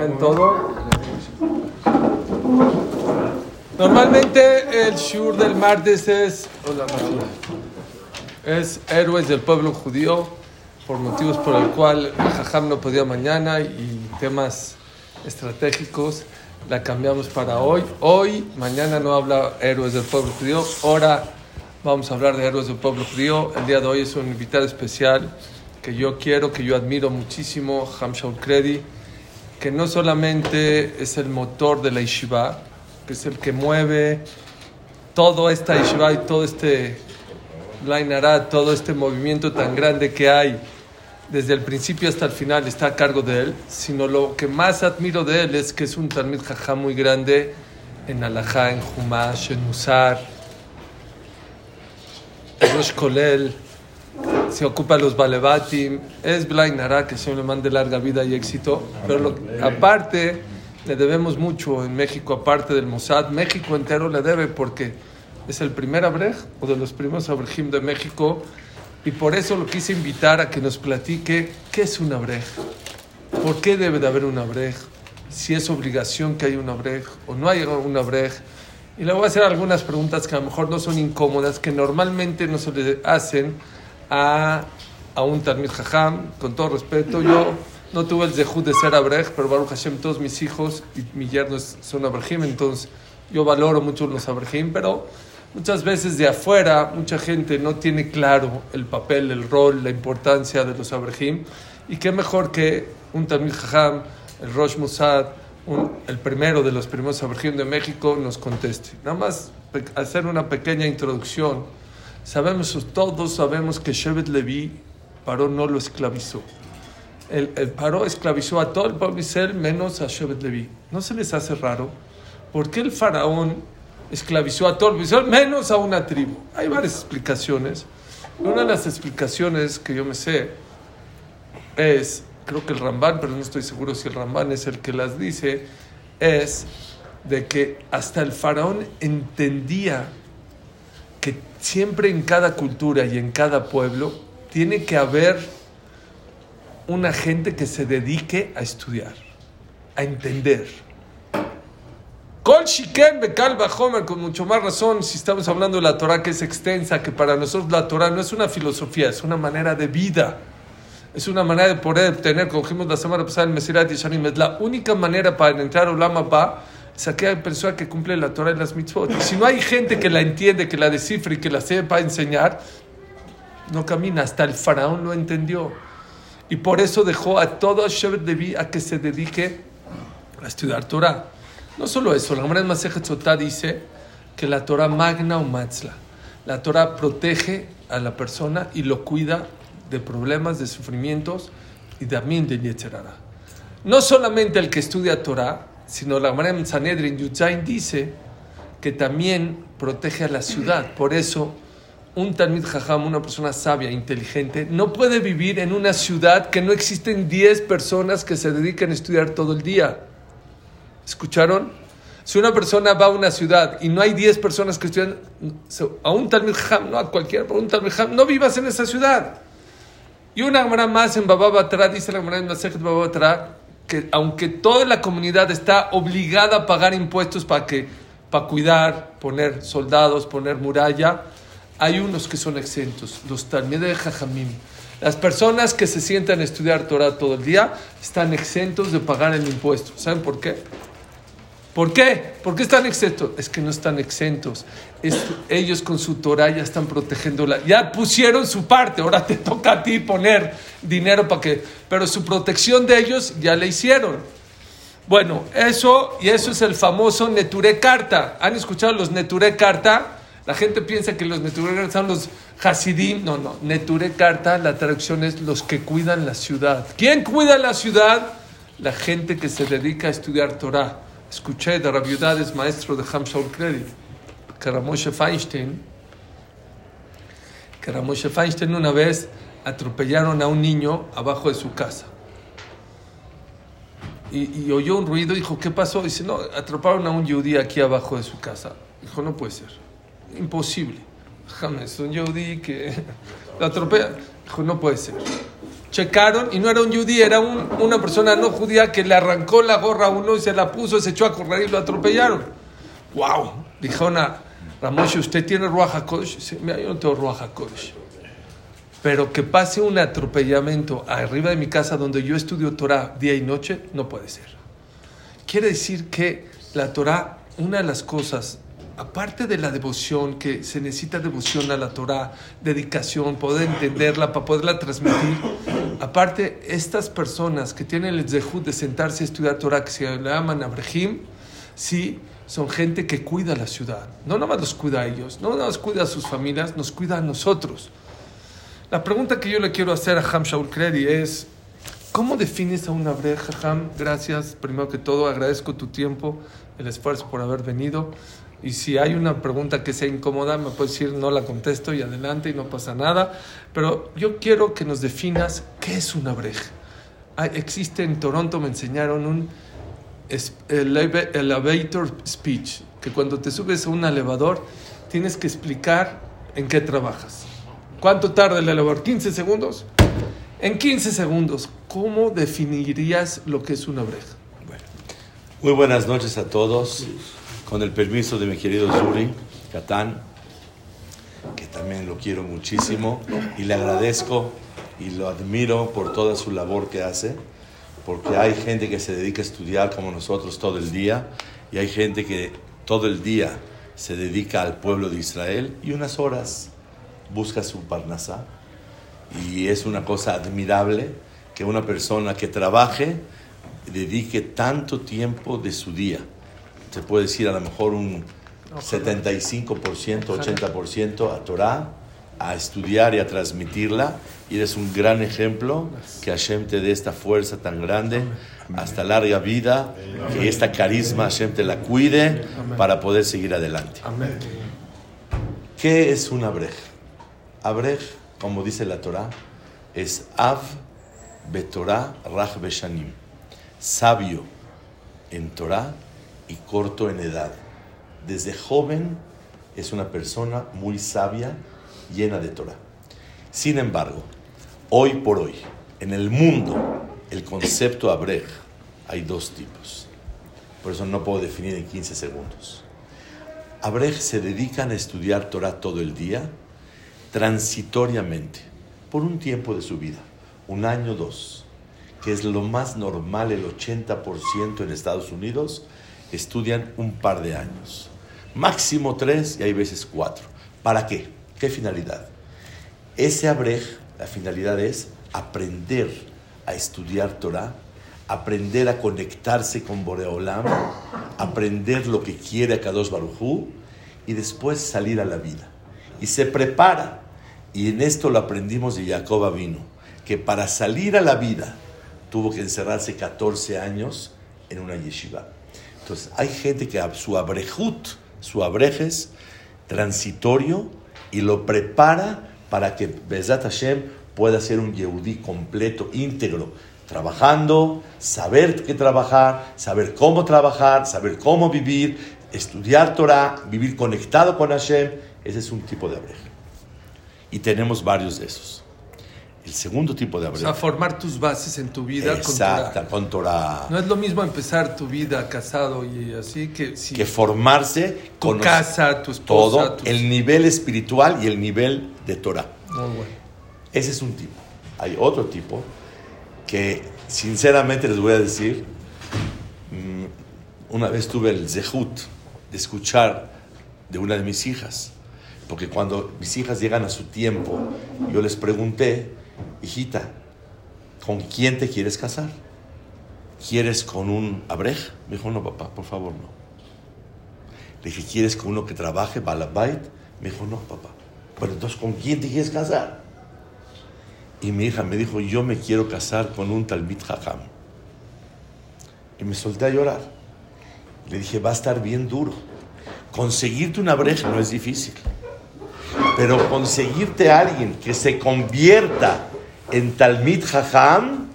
en todo. Normalmente el shur del martes es es héroes del pueblo judío por motivos por el cual Jajam no podía mañana y temas estratégicos la cambiamos para hoy. Hoy, mañana no habla héroes del pueblo judío, ahora vamos a hablar de héroes del pueblo judío. El día de hoy es un invitado especial que yo quiero, que yo admiro muchísimo, Hamshaul Kredi, que no solamente es el motor de la yeshiva, que es el que mueve todo esta yeshiva y todo este Blainará, todo este movimiento tan grande que hay desde el principio hasta el final está a cargo de él, sino lo que más admiro de él es que es un Talmid Jajá muy grande en Alajá, en Humash, en Musar, en Rosh Kolel, se ocupa los Balebatim, es Blainara, que se le mande larga vida y éxito, pero aparte le debemos mucho en México, aparte del Mossad, México entero le debe porque es el primer abrej o de los primeros abrejim de México. Y por eso lo quise invitar a que nos platique qué es un abrej, por qué debe de haber un abrej, si es obligación que haya un abrej o no hay un abrej. Y le voy a hacer algunas preguntas que a lo mejor no son incómodas, que normalmente no se le hacen a, a un Talmid Jajam, con todo respeto. Yo no tuve el zehut de ser abrej, pero Baruch Hashem, todos mis hijos y mi yerno son abrejim, entonces yo valoro mucho los abrejim, pero muchas veces de afuera mucha gente no tiene claro el papel, el rol, la importancia de los abrejim. Y qué mejor que un Talmid Jajam, el Rosh Mossad, el primero de los primeros abrejim de México, nos conteste. Nada más hacer una pequeña introducción Sabemos, todos sabemos que Shevet Levi, Paró no lo esclavizó. El, el Paró esclavizó a todo el pueblo Israel menos a Shevet Levi. ¿No se les hace raro? ¿Por qué el faraón esclavizó a todo el pueblo Israel menos a una tribu? Hay varias explicaciones. Una de las explicaciones que yo me sé es, creo que el Ramban, pero no estoy seguro si el Ramban es el que las dice, es de que hasta el faraón entendía siempre en cada cultura y en cada pueblo tiene que haber una gente que se dedique a estudiar, a entender. Kol Shiken Bekal Homer, con mucho más razón, si estamos hablando de la Torah que es extensa, que para nosotros la Torah no es una filosofía, es una manera de vida. Es una manera de poder tener, como dijimos la semana pasada en Mesirat y Shanim, es la única manera para entrar a Ulama Ba es aquella persona que cumple la Torah y las mitzvot. Si no hay gente que la entiende, que la descifre y que la sepa enseñar, no camina. Hasta el faraón lo entendió. Y por eso dejó a todo Shevet Levi a que se dedique a estudiar Torah. No solo eso, la Gemara Masejet Sotá dice que la Torah magna o matzla. La Torah protege a la persona y lo cuida de problemas, de sufrimientos y también de Yetzerara. No solamente el que estudia Torah, sino la Gemara en Sanedrin Yudzain dice que también protege a la ciudad. Por eso, un Talmid Jajam, una persona sabia, inteligente, no puede vivir en una ciudad que no existen 10 personas que se dedican a estudiar todo el día. ¿Escucharon? Si una persona va a una ciudad y no hay 10 personas que estudian, a un Talmid Jajam, no a cualquier, a un Talmid Jajam, no vivas en esa ciudad. Y una Gemara más en Bababatra, dice la Gemara en Masejet Bababatra, que aunque toda la comunidad está obligada a pagar impuestos para que para cuidar, poner soldados, poner muralla, hay unos que son exentos, los de Jajamim. Las personas que se sientan a estudiar Torah todo el día están exentos de pagar el impuesto. ¿Saben por qué? ¿Por qué? ¿Por qué están exentos? Es que no están exentos. ellos con su Torah ya están protegiéndola. Ya pusieron su parte. Ahora te toca a ti poner dinero para que... Pero su protección de ellos ya la hicieron. Bueno, eso y eso es el famoso Neture Carta. ¿Han escuchado los Neture Carta? La gente piensa que los Neture Carta son los Hasidim. No, no. Neture Carta, la traducción es los que cuidan la ciudad. ¿Quién cuida la ciudad? La gente que se dedica a estudiar Torah escuché de Rabiudades, maestro de Hamshaul Credit, que Ramoshe Feinstein, que Ramoshe Feinstein una vez atropellaron a un niño abajo de su casa. Y, oyó un ruido dijo, ¿qué pasó? Dice, no, atroparon a un yudí aquí abajo de su casa. Dijo, no puede ser. Imposible. es un yudí que lo atropella. Dijo, no puede ser. Checaron y no era un judí, era una persona no judía que le arrancó la gorra a uno y se la puso, se echó a correr y lo atropellaron. ¡Wow! Dijo Ramoshe, ¿usted tiene Ruach HaKodesh? Dice, mira, yo no tengo Ruach HaKodesh. Pero que pase un atropellamiento arriba de mi casa donde yo estudio Torah día y noche, no puede ser. Quiere decir que la Torah, una de las cosas, aparte de la devoción, que se necesita devoción a la Torah, dedicación, poder entenderla para poderla transmitir, aparte, estas personas que tienen el zehut de sentarse a estudiar Torah, que se llaman Abrahim, sí, son gente que cuida la ciudad. No nada más los cuida a ellos, no nada más cuida a sus familias, nos cuida a nosotros. La pregunta que yo le quiero hacer a Ham Shaul Kredi es, ¿cómo defines a una breja, Ham? Gracias, primero que todo, agradezco tu tiempo, el esfuerzo por haber venido. Y si hay una pregunta que sea incómoda, me puedes decir, no la contesto y adelante y no pasa nada. Pero yo quiero que nos definas qué es una breja. existe en Toronto, me enseñaron un elevator speech, que cuando te subes a un elevador tienes que explicar en qué trabajas. ¿Cuánto tarda el elevador? ¿15 segundos? En 15 segundos, ¿cómo definirías lo que es una breja? Muy buenas noches a todos. Con el permiso de mi querido Zuri Catán, que también lo quiero muchísimo y le agradezco y lo admiro por toda su labor que hace, porque hay gente que se dedica a estudiar como nosotros todo el día y hay gente que todo el día se dedica al pueblo de Israel y unas horas busca su parnasá. Y es una cosa admirable que una persona que trabaje dedique tanto tiempo de su día. Se puede decir a lo mejor un 75%, 80% a Torah, a estudiar y a transmitirla. Y eres un gran ejemplo que Hashem te dé esta fuerza tan grande, hasta larga vida, que esta carisma Hashem te la cuide para poder seguir adelante. ¿Qué es una breja? Abrej, como dice la Torah, es Av Betorah Raj Beshanim, sabio en Torah y corto en edad. Desde joven es una persona muy sabia, llena de Torah. Sin embargo, hoy por hoy, en el mundo, el concepto Abrej hay dos tipos. Por eso no puedo definir en 15 segundos. Abrej se dedican a estudiar Torah todo el día transitoriamente, por un tiempo de su vida, un año, dos, que es lo más normal, el 80% en Estados Unidos, estudian un par de años. Máximo tres y hay veces cuatro. ¿Para qué? ¿Qué finalidad? Ese abrej, la finalidad es aprender a estudiar Torah, aprender a conectarse con Boreolam, aprender lo que quiere Kadosh Barujú y después salir a la vida y se prepara. Y en esto lo aprendimos de Jacob vino, que para salir a la vida tuvo que encerrarse 14 años en una yeshiva. Entonces hay gente que su abrejut, su abrejes transitorio y lo prepara para que Bezat Hashem pueda ser un yehudí completo, íntegro, trabajando, saber qué trabajar, saber cómo trabajar, saber cómo vivir, estudiar Torah, vivir conectado con Hashem ese es un tipo de abreja. Y tenemos varios de esos. El segundo tipo de abreja. O sea, formar tus bases en tu vida Exacto, con Torah. No es lo mismo empezar tu vida casado y así que... que formarse tu casa, tu esposa. Todo, el nivel espiritual y el nivel de Torah. Muy bueno. Ese es un tipo. Hay otro tipo que, sinceramente les voy a decir, mm, una vez tuve el zehut de escuchar de una de mis hijas porque cuando mis hijas llegan a su tiempo, yo les pregunté, hijita, ¿con quién te quieres casar? ¿Quieres con un abrej? Me dijo, no, papá, por favor, no. Le dije, ¿quieres con uno que trabaje, balabait? Me dijo, no, papá. Bueno, entonces, ¿con quién te quieres casar? Y mi hija me dijo, yo me quiero casar con un talmid hakam. Y me solté a llorar. Le dije, va a estar bien duro. Conseguirte una breja no es difícil. Pero conseguirte a alguien que se convierta en Talmid Jajam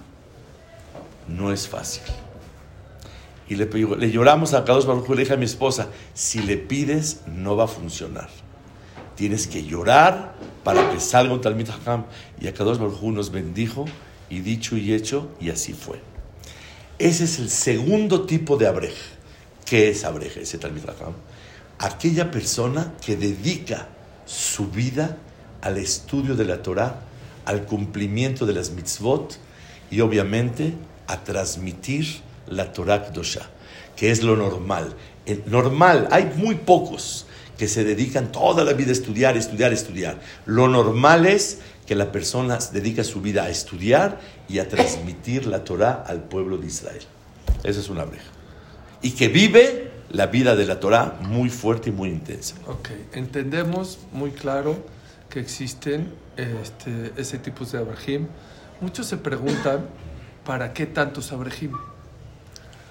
no es fácil. Y le, lloramos a Kadosh Baruj le dije a mi esposa, si le pides no va a funcionar. Tienes que llorar para que salga un Talmid Jajam. Y a Kadosh Baruj nos bendijo y y dicho y hecho, y así fue. Ese es el segundo tipo de abrej. ¿Qué es abrej? Ese Talmid Aquella persona que dedica su vida al estudio de la Torah, al cumplimiento de las mitzvot y obviamente a transmitir la Torah Kdosha, que es lo normal. Normal, hay muy pocos que se dedican toda la vida a estudiar, estudiar, estudiar. Lo normal es que la persona dedica su vida a estudiar y a transmitir la Torah al pueblo de Israel. Esa es una breja. Y que vive la vida de la Torah muy fuerte y muy intensa. Ok, entendemos muy claro que existen este, ese tipo de abrahim. Muchos se preguntan, ¿para qué tantos abrahim?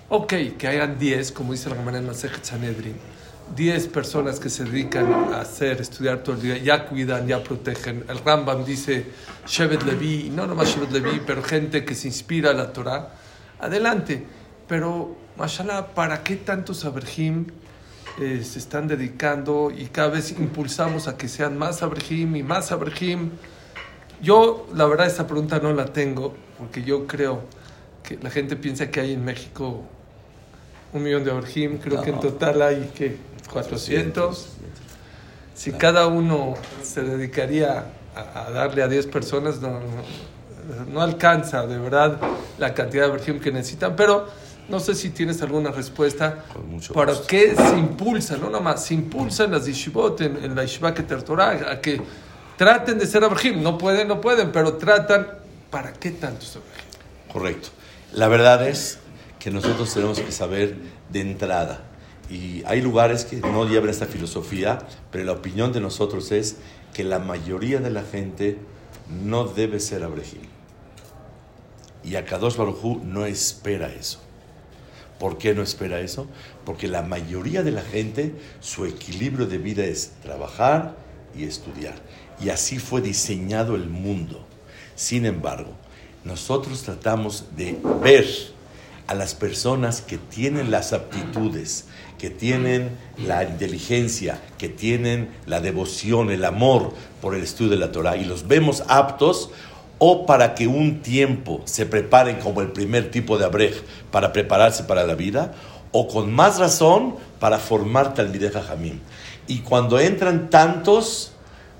Ok, que hayan 10, como dice la Gemara en Sanedrin, 10 personas que se dedican a hacer, estudiar todo el día, ya cuidan, ya protegen. El Rambam dice Shevet Levi, no nomás Shevet Levi, pero gente que se inspira a la Torah. Adelante. Pero, mashallah, ¿para qué tantos abrahim eh, se están dedicando y cada vez impulsamos a que sean más abrahim y más abrahim? Yo, la verdad, esta pregunta no la tengo, porque yo creo que la gente piensa que hay en México un millón de abrahim. Creo que en total hay que 400. Si cada uno se dedicaría a, darle a 10 personas, no, no, alcanza de verdad la cantidad de versión que necesitan, pero no sé si tienes alguna respuesta para qué se impulsa, no nomás, se impulsan las yeshivot en, la yeshiva que Torah a que traten de ser abrahim. No pueden, no pueden, pero tratan. ¿Para qué tantos abrahim? Correcto. La verdad es que nosotros tenemos que saber de entrada y hay lugares que no llevan esta filosofía, pero la opinión de nosotros es que la mayoría de la gente no debe ser abrejil. Y Akadosh Baruj no espera eso. ¿Por qué no espera eso? Porque la mayoría de la gente, su equilibrio de vida es trabajar y estudiar. Y así fue diseñado el mundo. Sin embargo, nosotros tratamos de ver a las personas que tienen las aptitudes, que tienen la inteligencia, que tienen la devoción, el amor por el estudio de la Torah y los vemos aptos o para que un tiempo se preparen como el primer tipo de abrej para prepararse para la vida, o con más razón para formar Talmideh Jamim. Y cuando entran tantos,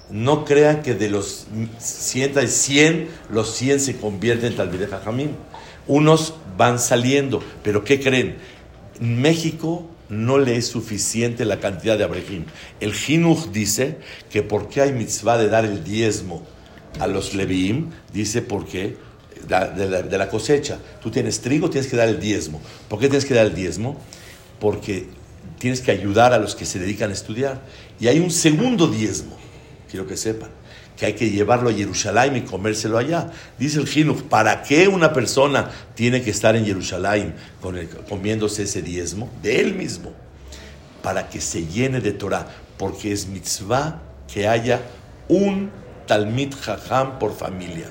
no crean que de los 100, 100 los 100 se convierten en Talmideh Jamim. Unos van saliendo, pero ¿qué creen? En México no le es suficiente la cantidad de abrejim. El Jinuch dice que por qué hay mitzvah de dar el diezmo a los leviim, dice por qué de la, cosecha. Tú tienes trigo, tienes que dar el diezmo. ¿Por qué tienes que dar el diezmo? Porque tienes que ayudar a los que se dedican a estudiar. Y hay un segundo diezmo, quiero que sepan, que hay que llevarlo a Jerusalén y comérselo allá. Dice el Jinuch, ¿para qué una persona tiene que estar en Jerusalén comiéndose ese diezmo? De él mismo. Para que se llene de Torah. Porque es mitzvah que haya un Talmid Jajam por familia.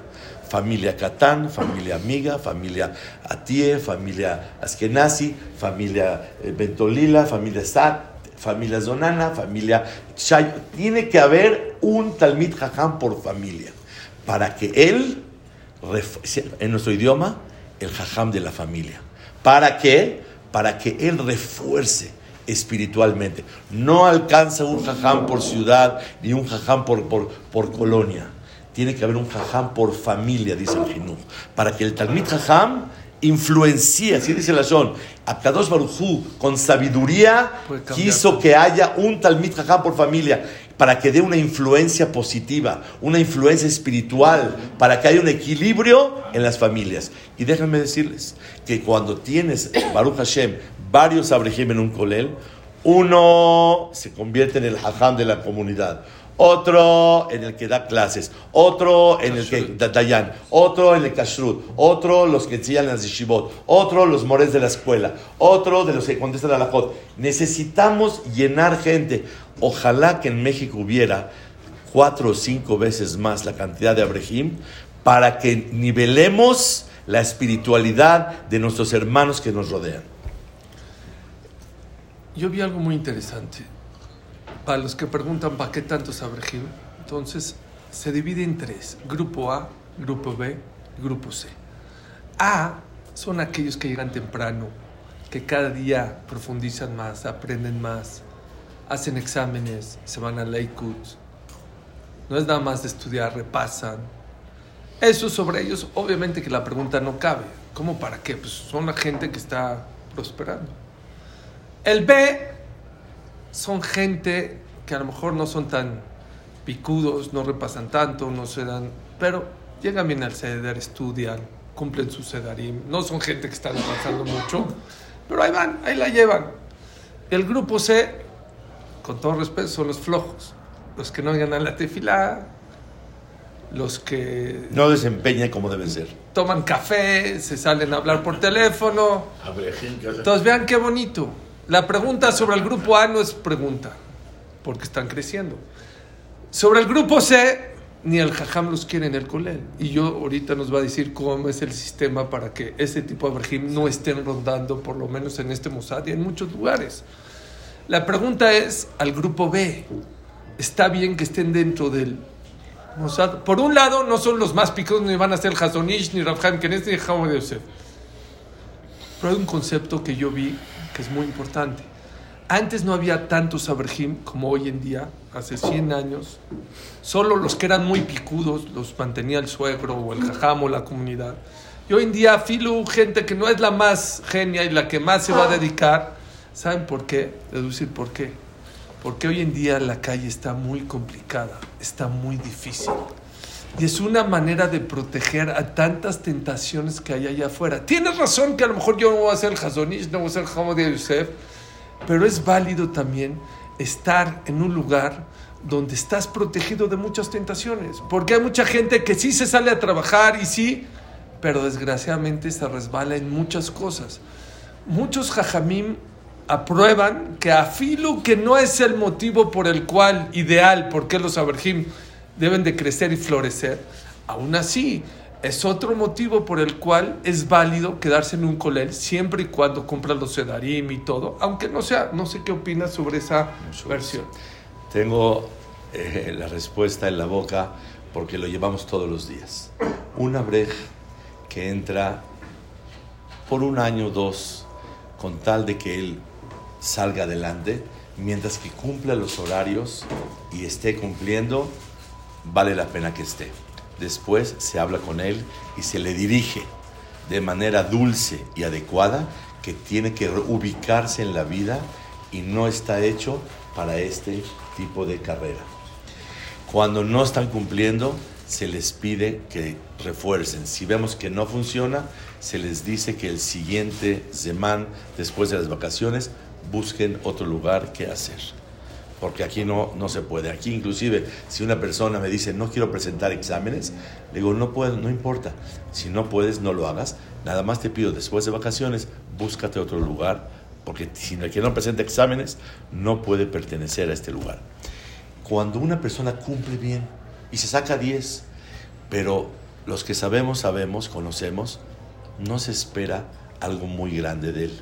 Familia Catán, familia Amiga, familia Atie, familia Askenazi, familia eh, Bentolila, familia Sat, familia Zonana, familia Chay. Tiene que haber un Talmid Jajam por familia para que él, en nuestro idioma, el Jajam de la familia. ¿Para qué? Para que él refuerce espiritualmente. No alcanza un Jajam por ciudad ni un Jajam por, por, por colonia. Tiene que haber un Jajam por familia, dice el Jinuj. Para que el Talmid Jajam influencia, así dice la Shon, Kadosh Barujú con sabiduría quiso que haya un Talmid Jajam por familia, para que dé una influencia positiva, una influencia espiritual, para que haya un equilibrio en las familias. Y déjenme decirles que cuando tienes, Baruch Hashem, varios Abraham en un colel, uno se convierte en el Jajam de la comunidad otro en el que da clases, otro en el que da dayan, otro en el kashrut, otro los que enseñan las yeshivot, otro los mores de la escuela, otro de los que contestan a la jod. Necesitamos llenar gente. Ojalá que en México hubiera cuatro o cinco veces más la cantidad de abrejim para que nivelemos la espiritualidad de nuestros hermanos que nos rodean. Yo vi algo muy interesante para los que preguntan para qué tantos abrejim, entonces se divide en tres, grupo A, grupo B, grupo C. A son aquellos que llegan temprano, que cada día profundizan más, aprenden más, hacen exámenes, se van a Lakewood. No es nada más de estudiar, repasan. Eso sobre ellos, obviamente que la pregunta no cabe. ¿Cómo para qué? Pues son la gente que está prosperando. El B son gente que a lo mejor no son tan picudos, no repasan tanto, no se dan, pero llegan bien al ceder, estudian, cumplen su sedarim. No son gente que está avanzando mucho, pero ahí van, ahí la llevan. El grupo C, con todo respeto, son los flojos, los que no ganan la tefilá, los que no desempeñan como deben ser. Toman café, se salen a hablar por teléfono. Entonces vean qué bonito. La pregunta sobre el grupo A no es pregunta, porque están creciendo. Sobre el grupo C, ni el jajam los quiere en el colel. Y yo ahorita nos va a decir cómo es el sistema para que ese tipo de Abraham no estén rondando, por lo menos en este Mossad y en muchos lugares. La pregunta es al grupo B. ¿Está bien que estén dentro del Mossad? Por un lado, no son los más picados, ni van a ser Hazonish, ni Rabham Kenneth, ni Jaume de Yosef. Pero hay un concepto que yo vi que es muy importante. Antes no había tantos Abraham como hoy en día, hace 100 años. Solo los que eran muy picudos los mantenía el suegro o el jajam o la comunidad. Y hoy en día, Filu, gente que no es la más genia y la que más se va a dedicar, ¿saben por qué? Deducir por qué. Porque hoy en día la calle está muy complicada, está muy difícil. Y es una manera de proteger a tantas tentaciones que hay allá afuera. Tienes razón que a lo mejor yo no voy a ser Hazonish, no voy a ser de Yosef, pero es válido también estar en un lugar donde estás protegido de muchas tentaciones. Porque hay mucha gente que sí se sale a trabajar y sí, pero desgraciadamente se resbala en muchas cosas. Muchos jajamim aprueban que afilu que no es el motivo por el cual ideal, porque los aberjim deben de crecer y florecer, aún así es otro motivo por el cual es válido quedarse en un colel siempre y cuando cumpla los sedarim y todo, aunque no sea, no sé qué opinas sobre esa versión. Tengo eh, la respuesta en la boca porque lo llevamos todos los días. Una brej que entra por un año o dos con tal de que él salga adelante, mientras que cumpla los horarios y esté cumpliendo, vale la pena que esté. Después se habla con él y se le dirige de manera dulce y adecuada que tiene que ubicarse en la vida y no está hecho para este tipo de carrera. Cuando no están cumpliendo, se les pide que refuercen. Si vemos que no funciona, se les dice que el siguiente semana, después de las vacaciones, busquen otro lugar que hacer porque aquí no, no se puede. Aquí inclusive si una persona me dice no quiero presentar exámenes, le digo no puedo, no importa. Si no puedes, no lo hagas. Nada más te pido después de vacaciones, búscate otro lugar, porque si el que no presenta exámenes no puede pertenecer a este lugar. Cuando una persona cumple bien y se saca 10, pero los que sabemos, sabemos, conocemos, no se espera algo muy grande de él.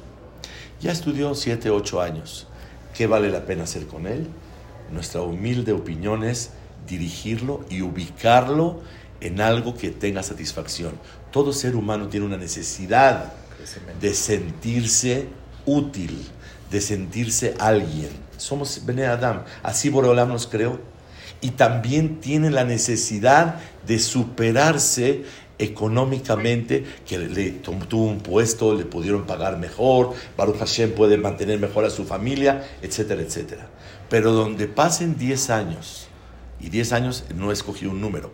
Ya estudió 7, 8 años ¿Qué vale la pena hacer con él? Nuestra humilde opinión es dirigirlo y ubicarlo en algo que tenga satisfacción. Todo ser humano tiene una necesidad de sentirse útil, de sentirse alguien. Somos Bene Adam, así Boreolam nos creó. Y también tiene la necesidad de superarse económicamente, que le tuvo un puesto, le pudieron pagar mejor, Baruch Hashem puede mantener mejor a su familia, etcétera, etcétera. Pero donde pasen 10 años, y 10 años no escogí un número,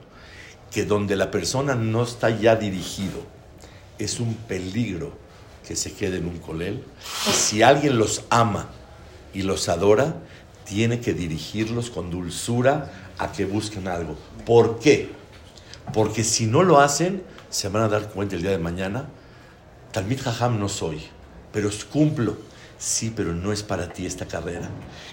que donde la persona no está ya dirigido, es un peligro que se quede en un colel. si alguien los ama y los adora, tiene que dirigirlos con dulzura a que busquen algo. ¿Por qué? Porque si no lo hacen, se van a dar cuenta el día de mañana, Talmid Jajam no soy, pero cumplo. Sí, pero no es para ti esta carrera.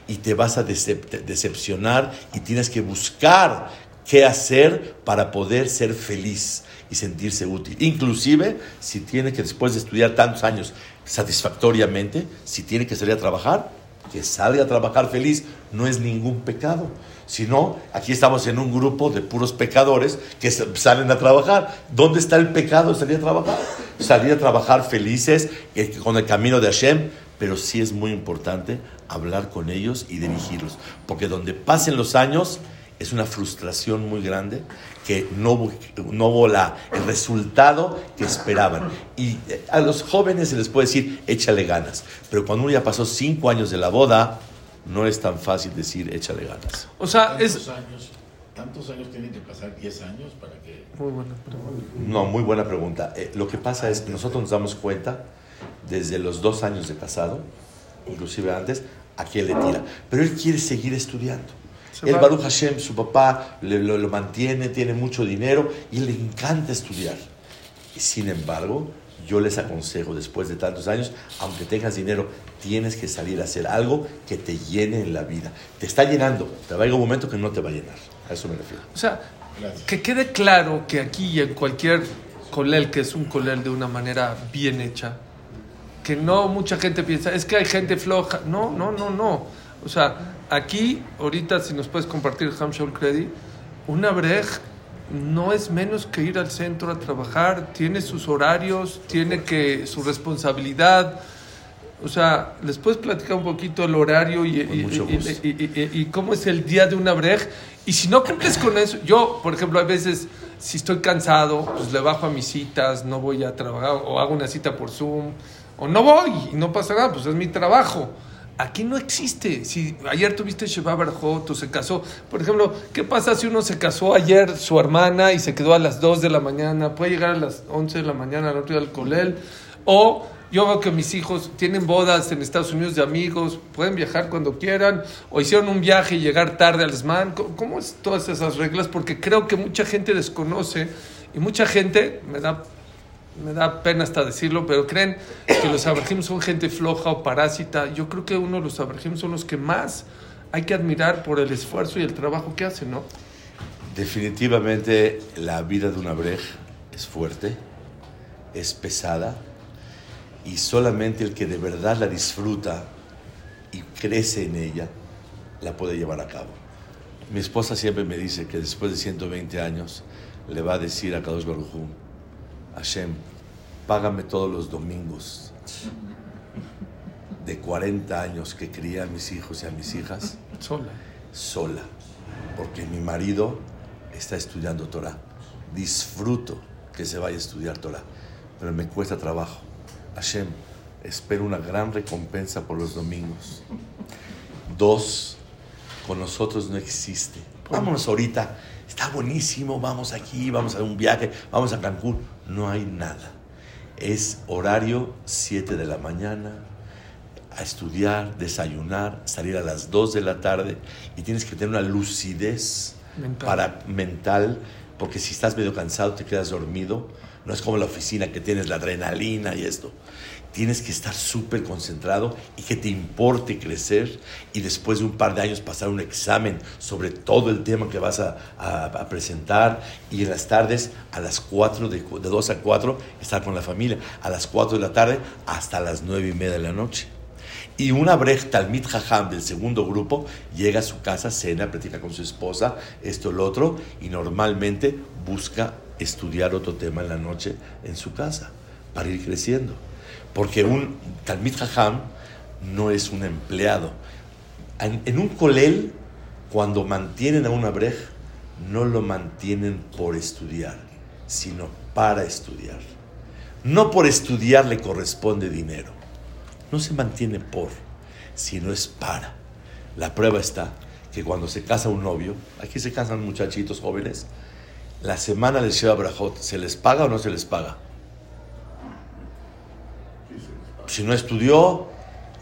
Y te vas a decepcionar y tienes que buscar qué hacer para poder ser feliz y sentirse útil. Inclusive, si tiene que después de estudiar tantos años satisfactoriamente, si tiene que salir a trabajar, que salga a trabajar feliz, no es ningún pecado. Si no, aquí estamos en un grupo de puros pecadores que salen a trabajar. ¿Dónde está el pecado salir a trabajar? salir a trabajar felices eh, con el camino de Hashem, pero sí es muy importante hablar con ellos y dirigirlos, porque donde pasen los años es una frustración muy grande que no, no hubo la, el resultado que esperaban. Y eh, a los jóvenes se les puede decir, échale ganas, pero cuando uno ya pasó cinco años de la boda, no es tan fácil decir, échale ganas. O sea, ¿Tantos es... años? ¿Tantos años tienen que pasar? ¿10 años para que...? Muy buena pregunta. No, muy buena pregunta. Eh, lo que pasa es que nosotros nos damos cuenta desde los dos años de casado, inclusive antes, a quién le tira. Pero él quiere seguir estudiando. Se El Baruch Hashem, su papá, le- lo, lo mantiene, tiene mucho dinero y le encanta estudiar. Y sin embargo, yo les aconsejo, después de tantos años, aunque tengas dinero, tienes que salir a hacer algo que te llene en la vida. Te está llenando, te va a llegar un momento que no te va a llenar. A eso me refiero. O sea, Gracias. que quede claro que aquí y en cualquier colel, que es un colel de una manera bien hecha, que no mucha gente piensa, es que hay gente floja. No, no, no, no. O sea, aquí, ahorita, si nos puedes compartir Hamshol Credit, una brej no es menos que ir al centro a trabajar, tiene sus horarios, tiene que su responsabilidad. O sea, ¿les puedes platicar un poquito el horario y, y- y cómo es el día de una brej? Y si no cumples con eso, yo, por ejemplo, a veces, si estoy cansado, pues le bajo a mis citas, no voy a trabajar, o hago una cita por Zoom, o no voy, y no pasa nada, pues es mi trabajo. Aquí no existe. Si ayer tuviste Sheba Barjot o se casó, por ejemplo, ¿qué pasa si uno se casó ayer su hermana y se quedó a las 2 de la mañana? Puede llegar a las 11 de la mañana al otro día al colel. O yo veo que mis hijos tienen bodas en Estados Unidos de amigos, pueden viajar cuando quieran, o hicieron un viaje y llegar tarde al SMAN. ¿Cómo, cómo es todas esas reglas? Porque creo que mucha gente desconoce y mucha gente, me da me da pena hasta decirlo, pero creen que los abrahim son gente floja o parásita. Yo creo que uno de los abrahim son los que más hay que admirar por el esfuerzo y el trabajo que hacen, ¿no? Definitivamente la vida de una brej es fuerte, es pesada y solamente el que de verdad la disfruta y crece en ella la puede llevar a cabo. Mi esposa siempre me dice que después de 120 años le va a decir a Kadosh Baruj Hashem, págame todos los domingos de 40 años que crié a mis hijos y a mis hijas Sola. sola, porque mi marido está estudiando Torah. Disfruto que se vaya a estudiar Torah, pero me cuesta trabajo. Hashem, espero una gran recompensa por los domingos. Dos, con nosotros no existe. Vámonos ahorita, está buenísimo, vamos aquí, vamos a un viaje, vamos a Cancún. No hay nada. Es horario 7 de la mañana, a estudiar, desayunar, salir a las 2 de la tarde y tienes que tener una lucidez Mental. para mental, porque si estás medio cansado te quedas dormido, no es como la oficina que tienes la adrenalina y esto. Tienes que estar súper concentrado y que te importe crecer y después de un par de años pasar un examen sobre todo el tema que vas a, presentar y en las tardes a las 4, de, de 2 a 4 estar con la familia, a las 4 de la tarde hasta las 9 y media de la noche. Y una brej Talmid Jajam del segundo grupo llega a su casa, cena, platica con su esposa, esto, lo otro, y normalmente busca estudiar otro tema en la noche en su casa para ir creciendo. Porque un Talmid Jajam no es un empleado. En, un colel, cuando mantienen a una brej, no lo mantienen por estudiar, sino para estudiar. No por estudiar le corresponde dinero no se mantiene por, sino es para. La prueba está que cuando se casa un novio, aquí se casan muchachitos jóvenes, la semana del Sheva Brajot, ¿se les paga o no se les paga? Si no estudió,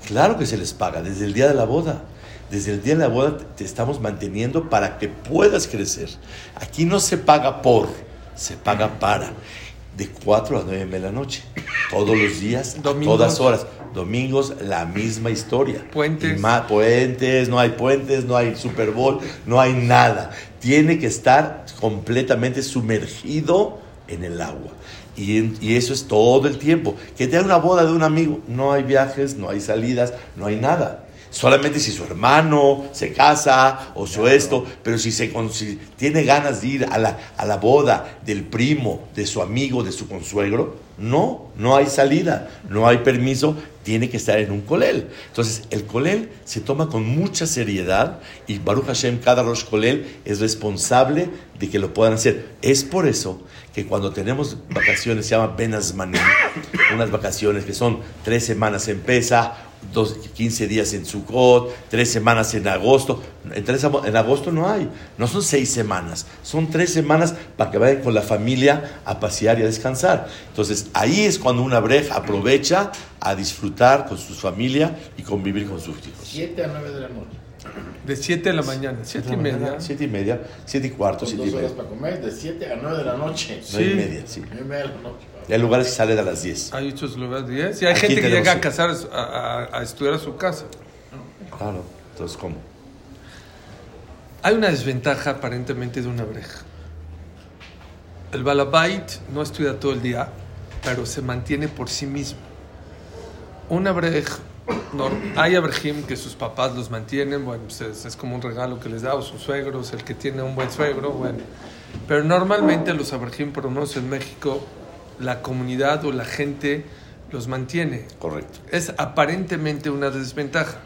claro que se les paga, desde el día de la boda. Desde el día de la boda te- estamos manteniendo para que puedas crecer. Aquí no se paga por, se paga para. De 4 a 9 de la noche. Todos los días, Domingos. todas horas. Domingos, la misma historia. Puentes. Más puentes, no hay puentes, no hay Super Bowl, no hay nada. Tiene que estar completamente sumergido en el agua. Y, en- y eso es todo el tiempo. Que te una boda de un amigo. No hay viajes, no hay salidas, no hay nada. Solamente si su hermano se casa o su esto, pero si, se, si tiene ganas de ir a la, a la boda del primo, de su amigo, de su consuegro, no, no hay salida, no hay permiso, tiene que estar en un colel. Entonces, el colel se toma con mucha seriedad y Baruch Hashem, cada Rosh Colel es responsable de que lo puedan hacer. Es por eso que cuando tenemos vacaciones, se llama Benazmanim, unas vacaciones que son tres semanas en Pesa, dos, 15 días en Sukkot, tres semanas en agosto. En, en agosto no hay, no son seis semanas, son tres semanas para que vayan con la familia a pasear y a descansar. Entonces ahí es cuando una breja aprovecha a disfrutar con su familia y convivir con sus hijos. Siete a nueve de la noche. De 7 de la mañana, 7 y media. 7 y media, 7 y cuarto, 7 y media. para comer, de 7 a 9 de la noche. Nueve y Sí. media, sí. Nueve y media de la noche. Hay lugares que salen a las 10. Hay muchos lugares de 10. Y hay Aquí gente que llega a casar a, a- a estudiar a su casa. Claro. Entonces, ¿cómo? Hay una desventaja aparentemente de una breja. El balabait no estudia todo el día, pero se mantiene por sí mismo. Una breja, no, hay abrejim que sus papás los mantienen, bueno, pues es, es como un regalo que les da, o sus suegros, el que tiene un buen suegro, bueno. Pero normalmente los abrejim, por lo menos en México, la comunidad o la gente los mantiene. Correcto. Es aparentemente una desventaja.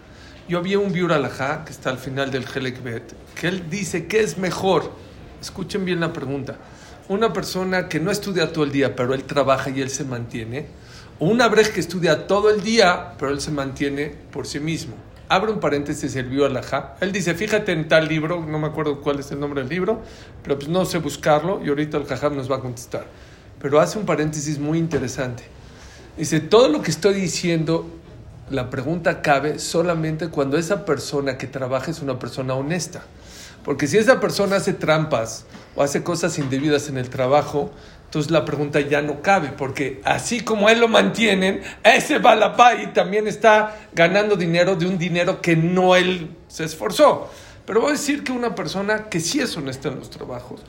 Yo vi un biur alajá que está al final del Helek Bet, que él dice que es mejor. Escuchen bien la pregunta. Una persona que no estudia todo el día, pero él trabaja y él se mantiene, o una brej que estudia todo el día, pero él se mantiene por sí mismo. Abre un paréntesis el biur alajá. Él dice, fíjate en tal libro, no me acuerdo cuál es el nombre del libro, pero pues no sé buscarlo y ahorita el jajam nos va a contestar. Pero hace un paréntesis muy interesante. Dice, todo lo que estoy diciendo, la pregunta cabe solamente cuando esa persona que trabaja es una persona honesta. Porque si esa persona hace trampas o hace cosas indebidas en el trabajo, entonces la pregunta ya no cabe, porque así como él lo mantienen, ese balapay también está ganando dinero de un dinero que no él se esforzó. Pero voy a decir que una persona que sí es honesta en los trabajos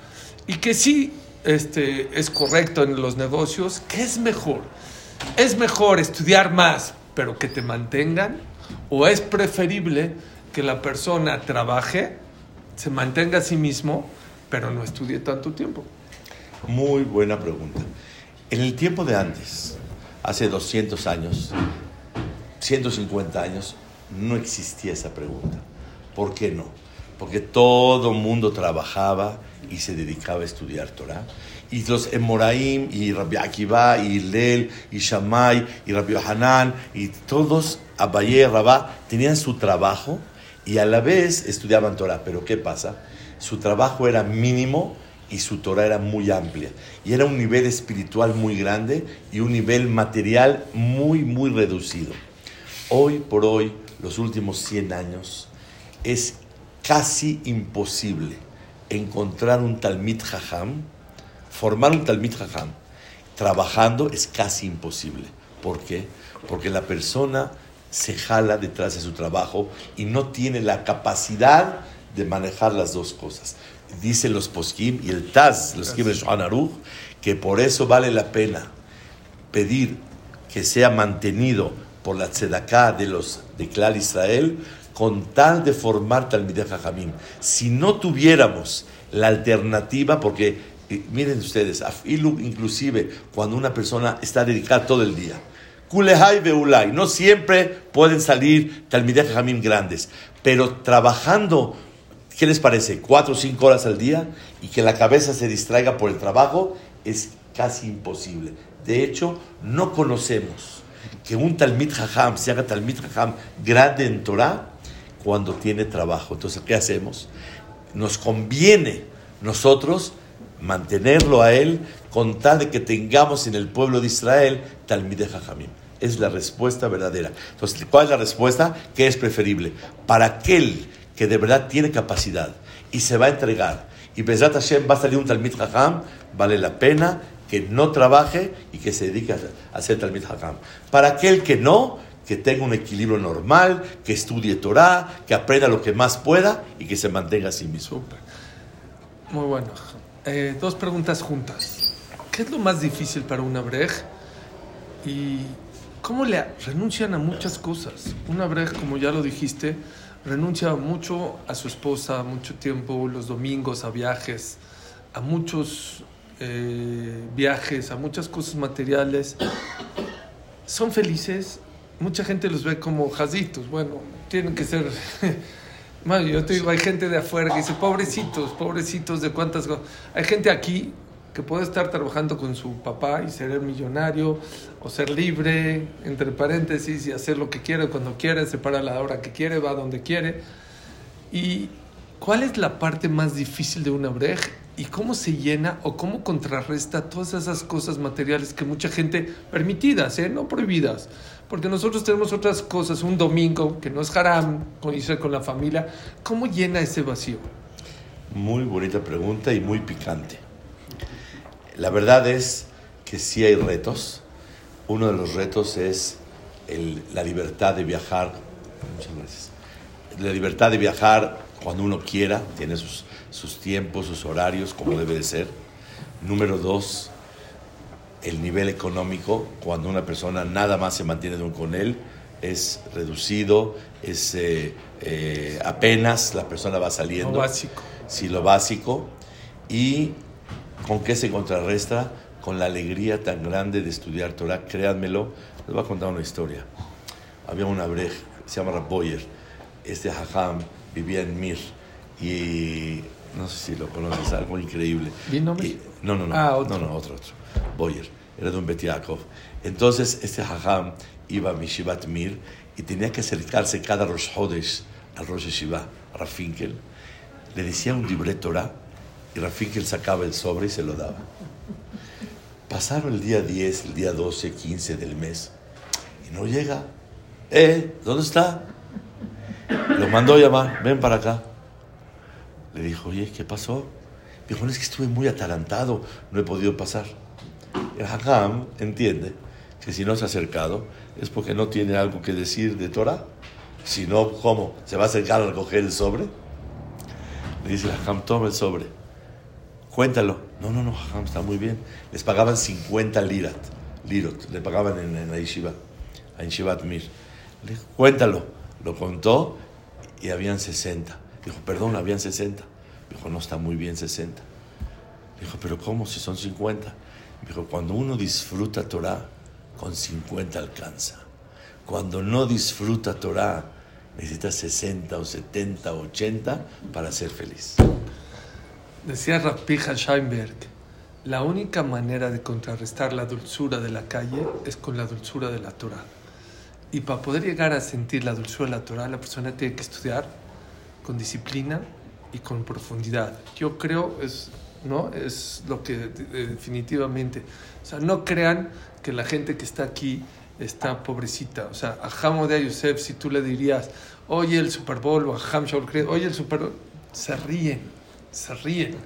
y que sí este, es correcto en los negocios, ¿qué es mejor? ¿Es mejor estudiar más, pero que te mantengan? ¿O es preferible que la persona trabaje, se mantenga a sí mismo, pero no estudie tanto tiempo? Muy buena pregunta. En el tiempo de antes, hace 200 años, 150 años, no existía esa pregunta. ¿Por qué no? Porque todo mundo trabajaba y se dedicaba a estudiar Torah. Y los Emoraim, y Rabbi Akiva, y Lel, y Shammai, y Rabbi Hanan, y todos, Abaye, Rabá, tenían su trabajo y a la vez estudiaban Torah. Pero ¿qué pasa? Su trabajo era mínimo y su Torah era muy amplia. Y era un nivel espiritual muy grande y un nivel material muy, muy reducido. Hoy por hoy, los últimos 100 años, es casi imposible encontrar un Talmid Jajam, formar un Talmid Jajam, trabajando es casi imposible. ¿Por qué? Porque la persona se jala detrás de su trabajo y no tiene la capacidad de manejar las dos cosas. Dicen los poskim y el Taz, los Aruch, que por eso vale la pena pedir que sea mantenido por la tzedaká de los de Clar Israel con tal de formar Talmidei Jajamim. Si no tuviéramos la alternativa, porque eh, miren ustedes, afilu inclusive cuando una persona está dedicada todo el día, Kulehai Beulai, no siempre pueden salir Talmidei Jajamim grandes, pero trabajando, ¿qué les parece? Cuatro o cinco horas al día y que la cabeza se distraiga por el trabajo es casi imposible. De hecho, no conocemos que un Talmid Jajam se haga Talmid Jajam grande en Torah cuando tiene trabajo. Entonces, ¿qué hacemos? Nos conviene nosotros mantenerlo a él con tal de que tengamos en el pueblo de Israel Talmid Jajamim. Es la respuesta verdadera. Entonces, ¿cuál es la respuesta? ¿Qué es preferible? Para aquel que de verdad tiene capacidad y se va a entregar y Bezrat Hashem va a salir un Talmid Jajam, vale la pena que no trabaje y que se dedique a a hacer Talmid Jajam. Para aquel que no, que tenga un equilibrio normal, que estudie Torah, que aprenda lo que más pueda y que se mantenga a sí mismo. Muy bueno. Eh, dos preguntas juntas. ¿Qué es lo más difícil para una brej? ¿Y ¿Cómo le renuncian a muchas cosas? Una breja, como ya lo dijiste, renuncia mucho a su esposa, mucho tiempo, los domingos, a viajes, a muchos eh, viajes, a muchas cosas materiales. Son felices, mucha gente los ve como jazitos, bueno, tienen que ser... Bueno, yo te digo, hay gente de afuera que dice, pobrecitos, pobrecitos de cuántas cosas. Hay gente aquí que puede estar trabajando con su papá y ser millonario o ser libre, entre paréntesis, y hacer lo que quiere cuando quiere, se para la hora que quiere, va donde quiere. ¿Y cuál es la parte más difícil de una brej? ¿Y cómo se llena o cómo contrarresta todas esas cosas materiales que mucha gente, permitidas, ¿eh? no prohibidas, porque nosotros tenemos otras cosas, un domingo que no es haram, con irse con la familia, ¿cómo llena ese vacío? Muy bonita pregunta y muy picante. La verdad es que sí hay retos. Uno de los retos es el- la libertad de viajar. Muchas gracias. La libertad de viajar cuando uno quiera, tiene sus, sus tiempos, sus horarios, como debe de ser. Número dos, el nivel económico, cuando una persona nada más se mantiene con él, es reducido, es eh, eh, apenas la persona va saliendo. Lo básico. Sí, lo básico. ¿Y con qué se contrarresta? Con la alegría tan grande de estudiar Torah. Créanmelo, les voy a contar una historia. Había una brej, se llama Rab Boyer. Este hajam vivía en Mir. Y no sé si lo conoces, algo increíble. Y- No, no, no. Ah, otro. No, no, otro, otro. Boyer. Era de un Bet Yaakov. Entonces, este hajam iba a Mishivat Mir y tenía que acercarse cada Rosh Hodesh al Rosh Yeshiva, a Rafinkel. Le decía un libre Torah y Rafinkel sacaba el sobre y se lo daba. Pasaron el día 10, el día 12, 15 del mes y no llega. ¿Eh? ¿Dónde está? Lo mandó a llamar, ven para acá. Le dijo, oye, ¿qué pasó? Dijo, no es que estuve muy atarantado, no he podido pasar. El Hakam entiende que si no se ha acercado es porque no tiene algo que decir de Torah. Si no, ¿cómo? ¿Se va a acercar a recoger el sobre? Le dice el Hakam, toma el sobre. Cuéntalo. No, no, no, Hakam, está muy bien. Les pagaban 50 lirat, lirot, le pagaban en, en la Mir. Le dijo, cuéntalo. Lo contó y habían 60. Dijo, perdón, habían 60. Dijo, no está muy bien 60. Dijo, pero ¿cómo si son 50? Dijo, cuando uno disfruta Torah, con 50 alcanza. Cuando no disfruta Torah, necesita 60 o 70 o 80 para ser feliz. Decía Rapija Scheinberg, la única manera de contrarrestar la dulzura de la calle es con la dulzura de la Torah. Y para poder llegar a sentir la dulzura de la Torah, la persona tiene que estudiar con disciplina y con profundidad. Yo creo es no es lo que definitivamente, o sea, no crean que la gente que está aquí está pobrecita. O sea, a Hamodea Yosef, si tú le dirías, oye el Super Bowl, o a Ham oye el Super Bowl, se ríen, se ríen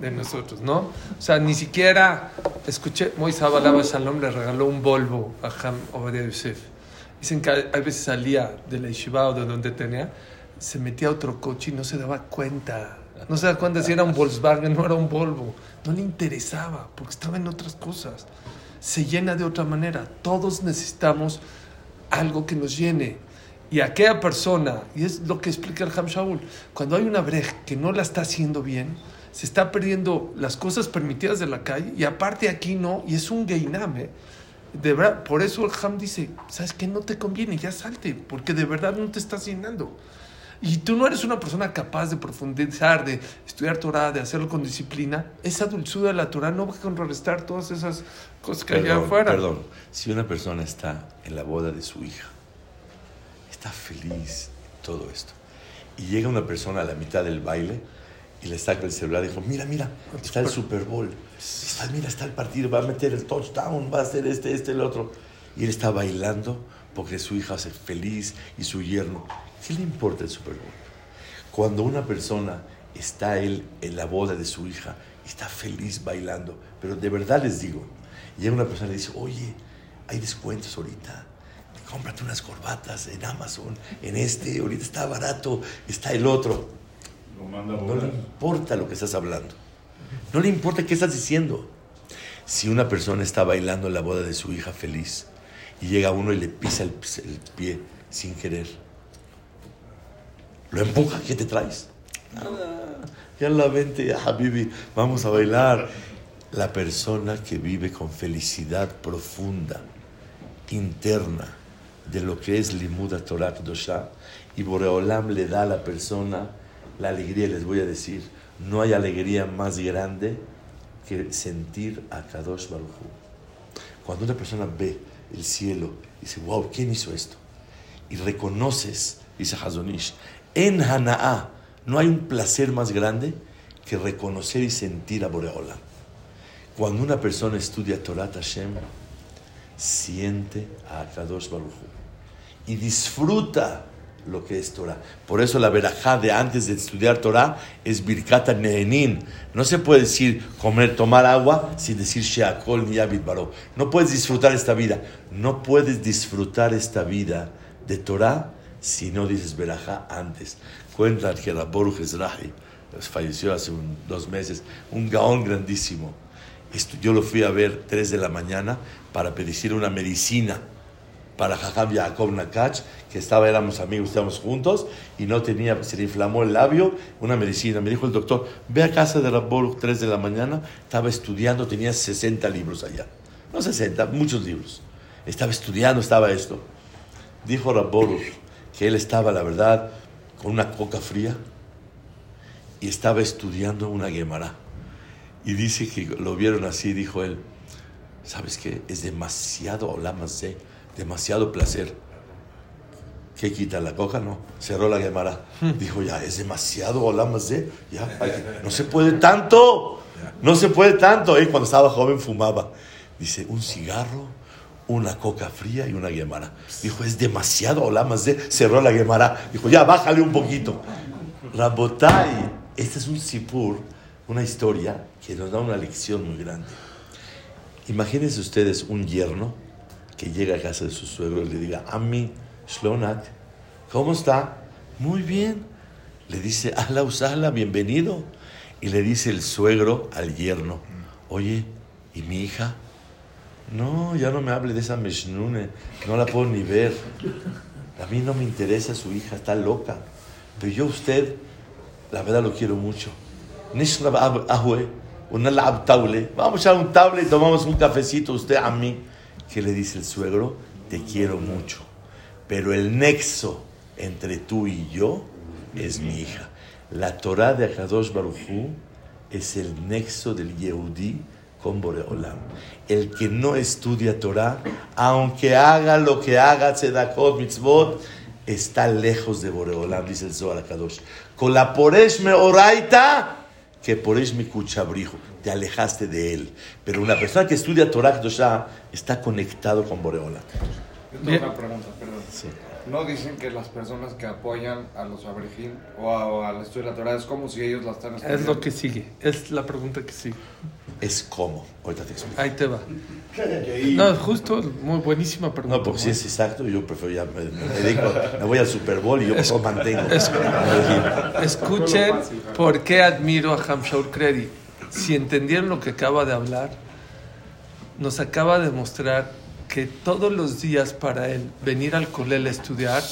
de nosotros, ¿no? O sea, ni siquiera escuché, Moisés Abalaba Shalom le regaló un Volvo a Ham Obadiah Yosef. Dicen que a veces salía de la yeshiva o de donde tenía, se metía a otro coche y no se daba cuenta. No se daba cuenta si era un Volkswagen, no era un Volvo. No le interesaba porque estaba en otras cosas. Se llena de otra manera. Todos necesitamos algo que nos llene. Y aquella persona, y es lo que explica el Ham Shaul, cuando hay una brej que no la está haciendo bien, se está perdiendo las cosas permitidas de la calle y aparte aquí no, y es un geinam, ¿eh? De verdad, por eso el Ham dice, ¿sabes qué? No te conviene, ya salte, porque de verdad no te estás llenando. Y tú no eres una persona capaz de profundizar, de estudiar Torah, de hacerlo con disciplina. Esa dulzura de la Torah no va a contrarrestar todas esas cosas que hay Perdón, afuera. perdón. Si una persona está en la boda de su hija, está feliz, todo esto, y llega una persona a la mitad del baile y le saca el celular y dijo, mira, mira, está el Super Bowl, está, mira, está el partido, va a meter el touchdown, va a hacer este, este, el otro. Y él está bailando porque su hija hace feliz y su yerno. ¿Qué le importa el Super Bowl? Cuando una persona está él en la boda de su hija está feliz bailando, pero de verdad les digo, llega una persona y le dice, oye, hay descuentos ahorita, cómprate unas corbatas en Amazon, en este, ahorita está barato, está el otro. Lo manda a No le importa lo que estás hablando, no le importa qué estás diciendo. Si una persona está bailando en la boda de su hija feliz y llega uno y le pisa el, el pie sin querer. Lo empuja, ¿qué te traes? Nada. Ya la vente, ya Habibi, vamos a bailar. La persona que vive con felicidad profunda, interna, de lo que es Limuda Torah Dosha, y Boreolam le da a la persona la alegría, les voy a decir, no hay alegría más grande que sentir a Kadosh Baruj Hu. Cuando una persona ve el cielo dice, wow, ¿quién hizo esto? Y reconoces, dice Hazonish, en Hana'a no hay un placer más grande que reconocer y sentir a Boreolam. Cuando una persona estudia Torah Hashem, siente a Kadosh Baruj y disfruta lo que es Torah. Por eso la verajá de antes de estudiar Torah es Birkata Nehenin. No se puede decir comer, tomar agua sin decir Sheakol ni Baro. No puedes disfrutar esta vida. No puedes disfrutar esta vida de Torah si no dices verajá antes. Cuentan que Rabor Ezrahi falleció hace dos meses, un gaón grandísimo. Yo lo fui a ver tres de la mañana para pedir una medicina para Jajam Yaakov Nakach, que estaba, éramos amigos, estábamos juntos, y no tenía, se le inflamó el labio, una medicina. Me dijo el doctor, ve a casa de Rabor 3 de la mañana, estaba estudiando, tenía 60 libros allá. No 60, muchos libros. Estaba estudiando, estaba esto. Dijo Rabor que él estaba, la verdad, con una coca fría y estaba estudiando una Gemara. Y dice que lo vieron así, dijo él, ¿sabes qué? Es demasiado de demasiado placer. ¿Qué quita la coca? No, cerró la Gemara. Dijo, ya, es demasiado de ya, no se puede tanto, no se puede tanto. Y cuando estaba joven fumaba. Dice, un cigarro, una coca fría y una Gemara. Dijo, es demasiado de cerró la Gemara. Dijo, ya, bájale un poquito. Rabotai, este es un sipur, una historia que nos da una lección muy grande. Imagínense ustedes un yerno que llega a casa de su suegro y le diga, Ami Shlonak, ¿cómo está? Muy bien. Le dice, Ala Usala, bienvenido. Y le dice el suegro al yerno, oye, ¿y mi hija? No, ya no me hable de esa Meshnune, no la puedo ni ver. A mí no me interesa su hija, está loca. Pero yo usted, la verdad lo quiero mucho. Vamos a un table y tomamos un cafecito usted a mí. ¿Qué le dice el suegro? Te quiero mucho. Pero el nexo entre tú y yo es mi hija. La Torah de Akadosh Baruchu es el nexo del Yehudi con Boreolam. El que no estudia Torah, aunque haga lo que haga, Tzedakot, Mitzvot, está lejos de Boreolam, dice el Zohar Akadosh. Con la Poresh me oraita, que Poresh me cuchabrijo te alejaste de él. Pero una persona que estudia Torah Kedoshá está conectado con Boreola. Yo tengo una pregunta, perdón. ¿No dicen que las personas que apoyan a los abrejim o, al estudio de la Torah es como si ellos la están estudiando? Es lo que sigue, es la pregunta que sigue. Es como, ahorita te explico. Ahí te va. No, justo, muy buenísima pregunta. No, porque si es exacto, yo prefiero ya, me, me, voy al Super Bowl y yo es, mantengo. escuchen por qué admiro a Hamshaur Kredi si entendieron lo que acaba de hablar, nos acaba de mostrar que todos los días para él venir al colel a estudiar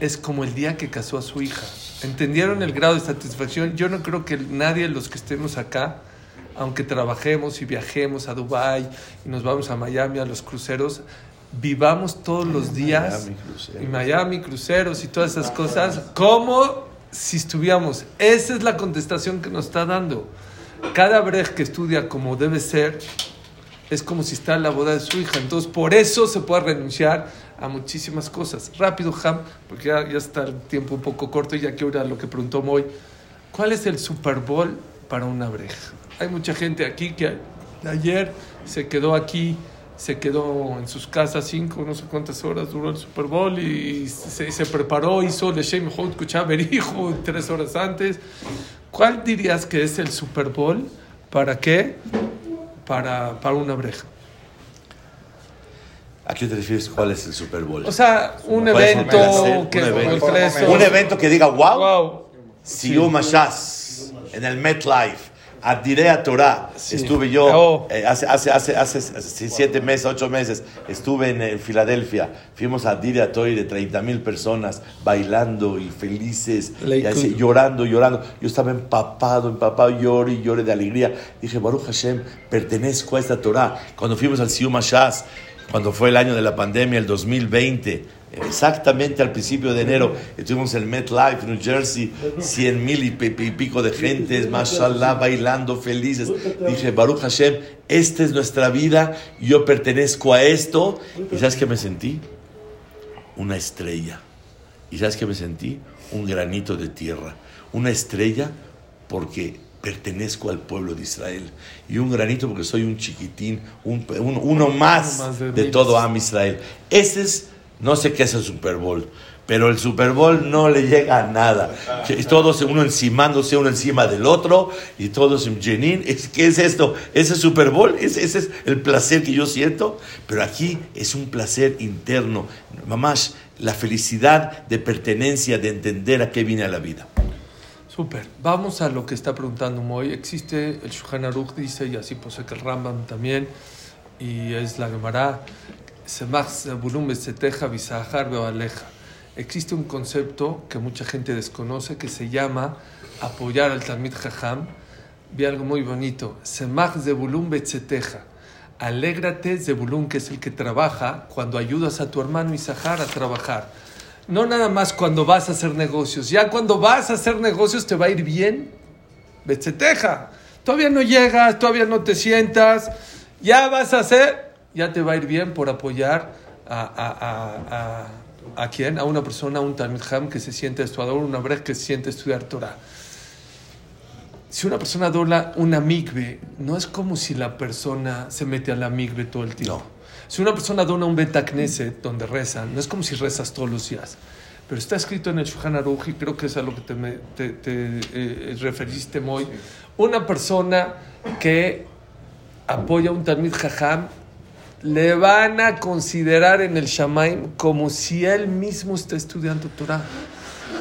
es como el día que casó a su hija. ¿Entendieron el grado de satisfacción? Yo no creo que nadie de los que estemos acá, aunque trabajemos y viajemos a Dubai y nos vamos a Miami a los cruceros, vivamos todos los días en Miami, cruceros y todas esas cosas como si estuviéramos. Esa es la contestación que nos está dando cada brej que estudia como debe ser, es como si está en la boda de su hija. Entonces, por eso se puede renunciar a muchísimas cosas. Rápido, Ham, porque ya, está el tiempo un poco corto y ya quiero ir lo que preguntó Moy. ¿Cuál es el Super Bowl para una brej? Hay mucha gente aquí que ayer se quedó aquí, se quedó en sus casas cinco, no sé cuántas horas duró el Super Bowl y se, se preparó, hizo el Shem Hot Berijo tres horas antes. ¿Cuál dirías que es el Super Bowl? ¿Para qué? Para, para una breja. ¿A qué te refieres? ¿Cuál es el Super Bowl? O sea, un evento, que, un, evento. que diga, wow, wow. Mashas en el MetLife Adirea Torah. Sí. Estuve yo Oh. eh, hace, hace, hace, hace, siete meses, ocho meses. Estuve en, eh, Filadelfia. Fuimos a Adirea Torah de 30 mil personas bailando y felices, y así, llorando, llorando. Yo estaba empapado, empapado, lloré y lloré de alegría. Dije, Baruch Hashem, pertenezco a esta Torah. Cuando fuimos al Siyum Hashaz, cuando fue el año de la pandemia, el 2020, exactamente al principio de enero, estuvimos en MetLife, New Jersey, 100 mil y, pi- y pico de gentes, mashallah, bailando felices. Dije, Baruch Hashem, esta es nuestra vida, yo pertenezco a esto. ¿Y sabes qué me sentí? Una estrella. ¿Y sabes qué me sentí? Un granito de tierra. Una estrella porque pertenezco al pueblo de Israel. Y un granito porque soy un chiquitín, un, un- uno más, de todo Am Israel. Ese es, no sé qué es el Super Bowl, pero el Super Bowl no le llega a nada. Todos uno encimándose uno encima del otro y todos en Jenin. Es- ¿Qué es esto? ¿Ese Super Bowl? ¿Ese, ese es el placer que yo siento? Pero aquí es un placer interno. Mamás, la felicidad de pertenencia, de entender a qué viene a la vida. Súper. Vamos a lo que está preguntando Moy. Existe el Shulchan Aruch, dice, y así posee que el Rambam también, y es la Gemara, Existe un concepto que mucha gente desconoce que se llama apoyar al Talmid Jajam. Vi algo muy bonito. Semach Beseteja. Alégrate, Zebulun, que es el que trabaja, cuando ayudas a tu hermano Isahar a trabajar. No nada más cuando vas a hacer negocios. Ya cuando vas a hacer negocios te va a ir bien. Betzeteja. Todavía no llegas, todavía no te sientas. Ya vas a hacer, ya te va a ir bien por apoyar a, a, a, a, a quién? A una persona, un Talmud Ham que se siente estudiador, una brej que se siente estudiar Torah. Si una persona dobla una migbe, no es como si la persona se mete a la migbe todo el tiempo. No. Si una persona dona un Betacneset donde reza, no es como si rezas todos los días. Pero está escrito en el Shulchan Aruch y creo que es a lo que te, te- te, eh, referiste, Moy. Una persona que apoya a un Talmid Jajam, le van a considerar en el Shamaim como si él mismo está estudiando Torah.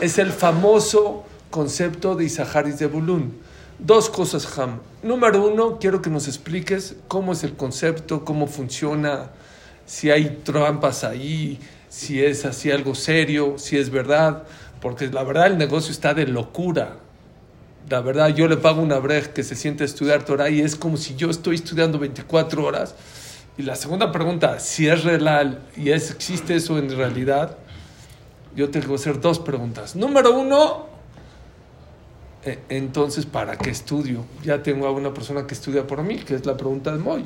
Es el famoso concepto de Isahar y Zebulun. Dos cosas, Ham. Número uno, quiero que nos expliques cómo es el concepto, cómo funciona, si hay trampas ahí, si es así algo serio, si es verdad, porque la verdad el negocio está de locura. La verdad, yo le pago una brej que se siente a estudiar Torah y es como si yo estoy estudiando 24 horas. Y la segunda pregunta, si es real y es, existe eso en realidad, yo tengo que hacer dos preguntas. Número uno, eh, entonces, ¿para qué estudio? Ya tengo a una persona que estudia por mí, que es la pregunta de Moy.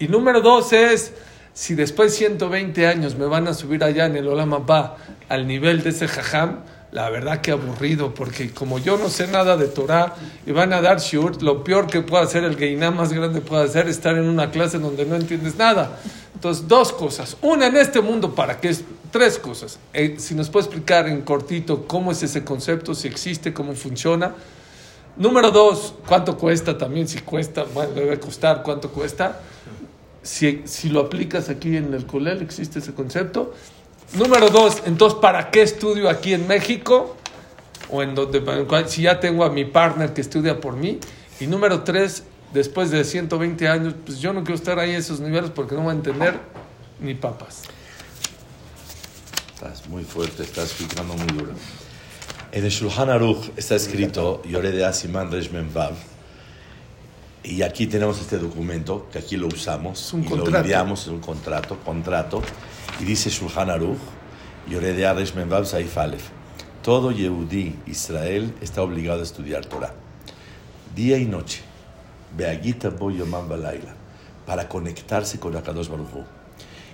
Y número dos es, si después de 120 años me van a subir allá en el Olam Abba al nivel de ese jajam, la verdad que aburrido, porque como yo no sé nada de Torah y van a dar shiur, lo peor que puede hacer el geiná más grande puede hacer es estar en una clase donde no entiendes nada. Entonces, dos cosas. Una, en este mundo, ¿para qué? es- Tres cosas. Eh, si nos puede explicar en cortito cómo es ese concepto, si existe, cómo funciona. Número dos, ¿cuánto cuesta también? Si cuesta, bueno, debe costar, ¿cuánto cuesta? Si, si lo aplicas aquí en el Colel, existe ese concepto. Número dos, entonces, ¿para qué estudio aquí en México? O en donde, en si ya tengo a mi partner que estudia por mí. Y número tres, después de 120 años, pues yo no quiero estar ahí a esos niveles porque no voy a entender ni papas. Estás muy fuerte, estás explicando muy duro. En el Shulchan Aruch está escrito Yore de Asiman Resh Mem Vav. Y aquí tenemos este documento, que aquí lo usamos. Es un y contrato. lo enviamos, es un contrato, contrato. Y dice Shulchan Aruch, Yore de Resh Mem Vav Saif Aleph. Todo Yehudí, Israel, está obligado a estudiar Torah. Día y noche. Beagita Bo Yomam Balaila. Para conectarse con Akadosh Baruch Hu.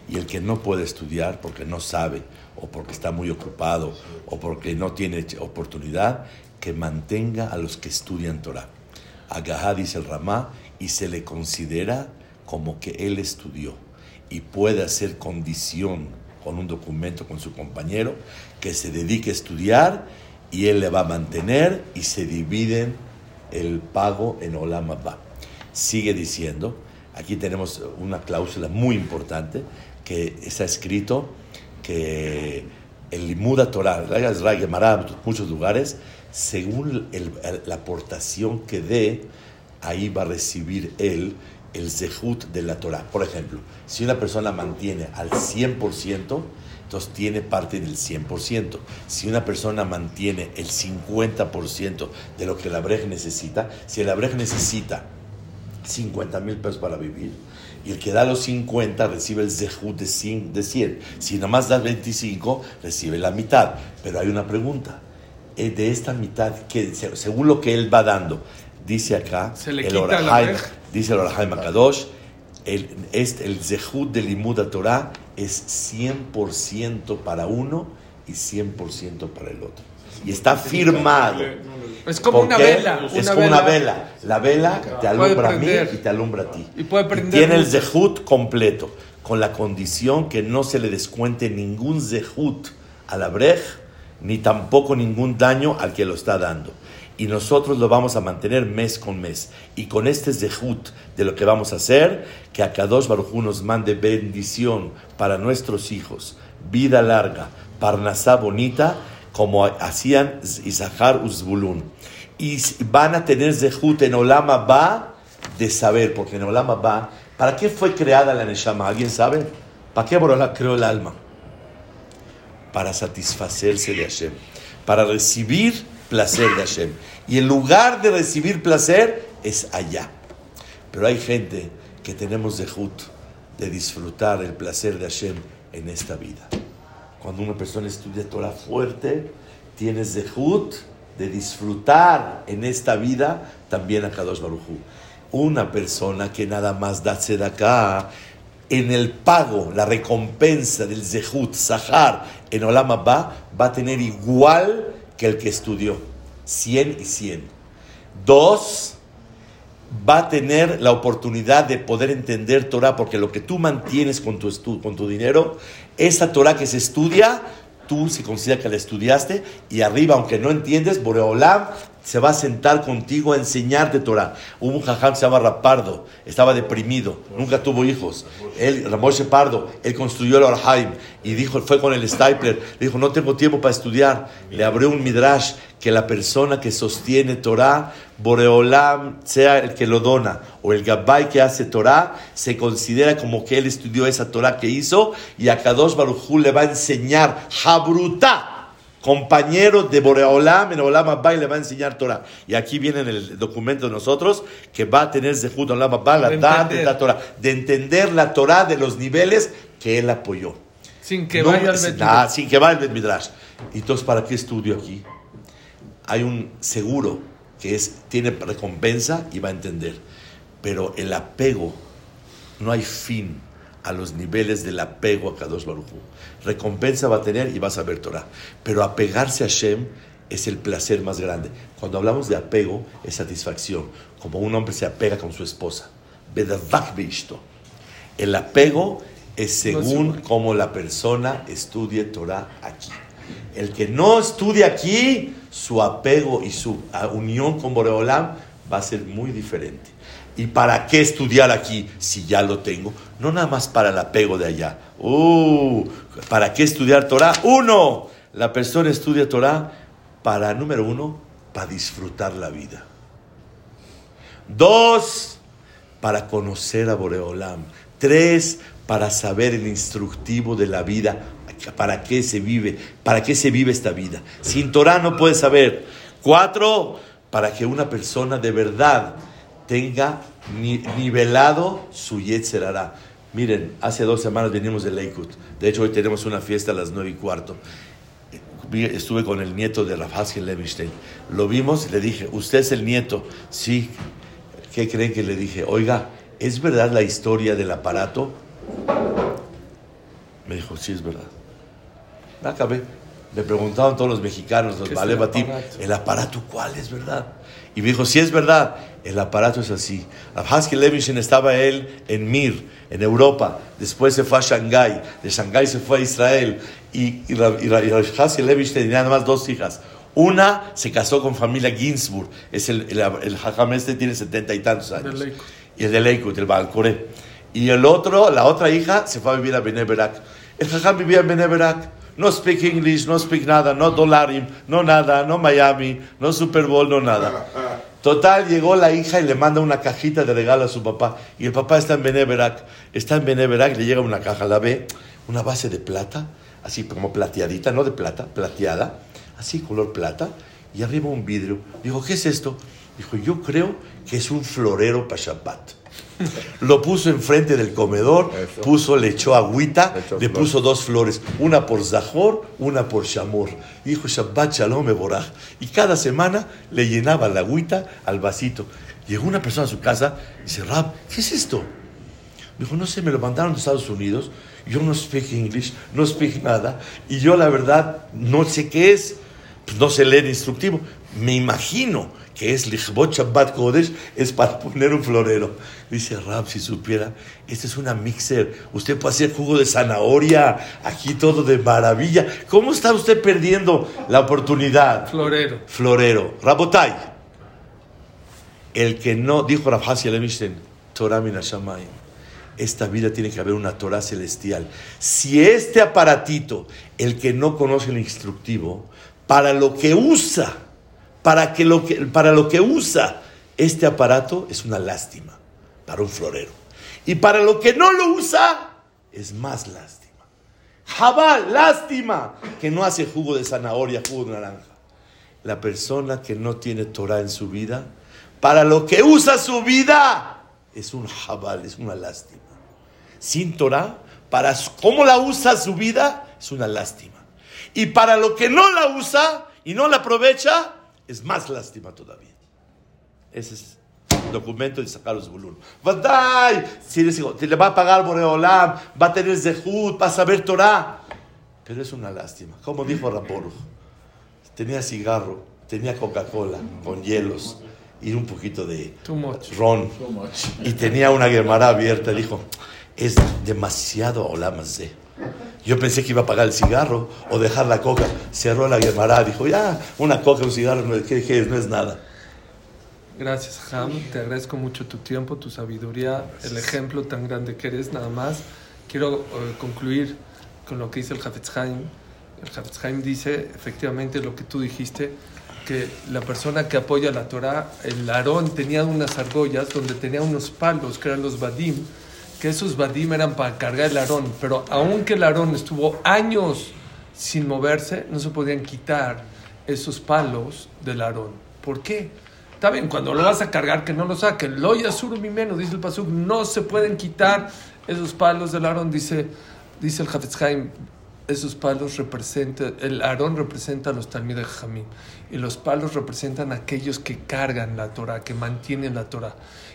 Y el que no puede estudiar porque no sabe, o porque está muy ocupado, o porque no tiene oportunidad, que mantenga a los que estudian Torah. Agahá dice el Ramá, y se le considera como que él estudió. Y puede hacer condición con un documento con su compañero que se dedique a estudiar y él le va a mantener y se dividen el pago en Olam Abba. Sigue diciendo, aquí tenemos una cláusula muy importante que está escrito que el Limuda Torah, muchos lugares, según la aportación que dé ahí va a recibir él el zehut de la Torah. Por ejemplo, si una persona mantiene al 100%, entonces tiene parte del 100%. Si una persona mantiene el 50% de lo que la breja necesita, si la breja necesita 50 mil pesos para vivir, y el que da los 50 recibe el zehut de 100, de 100. Si nomás das 25, recibe la mitad. Pero hay una pregunta. Eh, De esta mitad, que según lo que él va dando, dice acá, Se le el quita. Dice el Orahaim Akadosh, el, este, el zehut de Limud Torah es 100% para uno y 100% para el otro. Y está firmado. Es como ¿Por una vela. Es como una vela. La vela te alumbra a mí y te alumbra a ti. Y puede prender tiene el zehut completo, con la condición que no se le descuente ningún zehut a la brej, ni tampoco ningún daño al que lo está dando. Y nosotros lo vamos a mantener mes con mes. Y con este zehut de lo que vamos a hacer, que a Kadosh Baruj Hu nos mande bendición para nuestros hijos, vida larga, parnasá bonita, como hacían Isahar Uzbulun. Y van a tener zehut en Olama Ba de saber, porque en Olama Ba, ¿para qué fue creada la Neshama? ¿Alguien sabe? ¿Para qué Borola creó el alma? Para satisfacerse de Hashem, para recibir placer de Hashem. Y en lugar de recibir placer, es allá. Pero hay gente que tenemos zehut de disfrutar el placer de Hashem en esta vida. Cuando una persona estudia Torah fuerte, tiene zehut de disfrutar en esta vida también a Kadosh Baruj Hu. Una persona que nada más da acá en el pago, la recompensa del zehut, sahar, en Olam Abba, va a tener igual que el que estudió. 100 y 100. Dos, va a tener la oportunidad de poder entender Torah, porque lo que tú mantienes con tu, con tu dinero, esa Torah que se estudia, tú se considera que la estudiaste, y arriba, aunque no entiendes, Boreolam se va a sentar contigo a enseñarte Torah. Hubo un jajam que se llama Rapardo, estaba deprimido, nunca tuvo hijos. Él, Ramoshe Pardo, él construyó el Orhaim y dijo, fue con el Stapler, le dijo, no tengo tiempo para estudiar. Le abrió un midrash que la persona que sostiene Torah, Boreolam, sea el que lo dona o el Gabbai que hace Torah, se considera como que él estudió esa Torah que hizo y a Kadosh Baruj le va a enseñar Habruta compañero de Boreolam, en Olam Abba y le va a enseñar Torah. Y aquí viene en el documento de nosotros que va a tener Zehut Olam Abba, la edad de la Torah, de entender la Torah de los niveles que él apoyó. Sin que No, vaya al ah, sin que vaya al Midrash. Entonces, ¿para qué estudio aquí? Hay un seguro que es, tiene recompensa y va a entender. Pero el apego, no hay fin a los niveles del apego a Kadosh Baruj Hu. Recompensa va a tener y vas a ver Torah. Pero apegarse a Hashem es el placer más grande. Cuando hablamos de apego, es satisfacción. Como un hombre se apega con su esposa. El apego es según cómo la persona estudie Torah aquí. El que no estudia aquí, su apego y su unión con Boreolam va a ser muy diferente. ¿Y para qué estudiar aquí si ya lo tengo? No nada más para el apego de allá. Uh, ¿Para qué estudiar Torah? Uno, la persona estudia Torah para, número uno, para disfrutar la vida. Dos, para conocer a Boreolam. Tres, para saber el instructivo de la vida. ¿Para qué se vive? ¿Para qué se vive esta vida? Sin Torah no puedes saber. Cuatro, para que una persona de verdad tenga ni- nivelado su Yetzer Hará. Miren, hace dos semanas venimos de Leikut. De hecho, hoy tenemos una fiesta a las nueve y cuarto. Estuve con el nieto de Rav Haskel Levinstein. Lo vimos y le dije, ¿usted es el nieto? Sí. ¿Qué creen que le dije? Oiga, ¿es verdad la historia del aparato? Me dijo, sí, es verdad. Me acabé. Le preguntaban todos los mexicanos, los ¿Qué es Vale el aparato? ¿el aparato cuál es verdad? Y me dijo, sí es verdad, el aparato es así. Rav Haskel Levinstein estaba él en Mir, en Europa, después se fue a Shanghái, de Shanghái se fue a Israel, y, y, y tenía nada más dos hijas. Una se casó con familia Ginsburg, es el, el, el jajam este tiene setenta y tantos años. Y el de Leikut, el Balcoré. Y el otro, la otra hija, se fue a vivir a Beneberak. El jajam vivía en Beneberak. No speak English, no speak nada, no dolarim, no nada, no Miami, no Super Bowl, no nada. Total, llegó la hija y le manda una cajita de regalo a su papá. Y el papá está en Beneverac. Está en Beneverac, le llega una caja, la ve, una base de plata, así como plateadita, no de plata, plateada, así color plata, y arriba un vidrio. Dijo, ¿qué es esto? Dijo, yo creo que es un florero para Shabbat. Lo puso enfrente del comedor, Eso. puso, le echó agüita, Le echó le flor. puso dos flores, una por Zahor, una por Shamor. Dijo Shabbat Shalom Eboraj. Y cada semana le llenaba la agüita al vasito. Llegó una persona a su casa y dice, Rab, ¿qué es esto? Dijo, no sé, me lo mandaron de Estados Unidos. Yo no speak English, no speak nada. Y yo la verdad no sé qué es. Pues no sé leer instructivo. Me imagino que es Lichbot Shabbat Kodesh, es para poner un florero. Dice Rab, si supiera, esta es una mixer. Usted puede hacer jugo de zanahoria, aquí todo de maravilla. ¿Cómo está usted perdiendo la oportunidad? Florero. Florero. Rabotai. El que no, dijo Rav Hasi Torah min hashamayim. Esta vida tiene que haber una Torah celestial. Si este aparatito, el que no conoce el instructivo, para lo que usa, para, que lo, que, para lo que usa este aparato es una lástima para un florero. Y para lo que no lo usa, es más lástima. Jabal, lástima, que no hace jugo de zanahoria, jugo de naranja. La persona que no tiene Torah en su vida, para lo que usa su vida, es un jabal, es una lástima. Sin Torah, para cómo la usa su vida, es una lástima. Y para lo que no la usa y no la aprovecha, es más lástima todavía. Ese es el documento de sacar los bulun. ¡Vadai! Si les digo, te le va a pagar Boreolam, va a tener Zehut, va a saber Torah. Pero es una lástima. Como dijo Raporuch, tenía cigarro, tenía Coca-Cola con hielos y un poquito de Too much. ron. Y tenía una Gemara abierta. Dijo, es demasiado olamazé. Yo pensé que iba a pagar el cigarro o dejar la coca. Cerró la Gemara. Dijo, ya, una coca, un cigarro, no, ¿qué, qué es? No es nada. Gracias, Ham. Te agradezco mucho tu tiempo, tu sabiduría, el ejemplo tan grande que eres. Nada más quiero eh, concluir con lo que dice el Hafetz Haim. El Hafetz Haim dice efectivamente lo que tú dijiste, que la persona que apoya la Torah, el Aarón tenía unas argollas donde tenía unos palos que eran los Badim, que esos Badim eran para cargar el Aarón, pero aunque el Aarón estuvo años sin moverse, no se podían quitar esos palos del Aarón. ¿Por qué? Está bien, cuando lo vas a cargar, que no lo saquen. Lo yasuru mi dice el Pasuk, no se pueden quitar esos palos del Aarón, dice, dice el Hafetz Haim. Esos palos representan, el Aarón representa a los Talmid de y los palos representan a aquellos que cargan la Torah, que mantienen la Torah.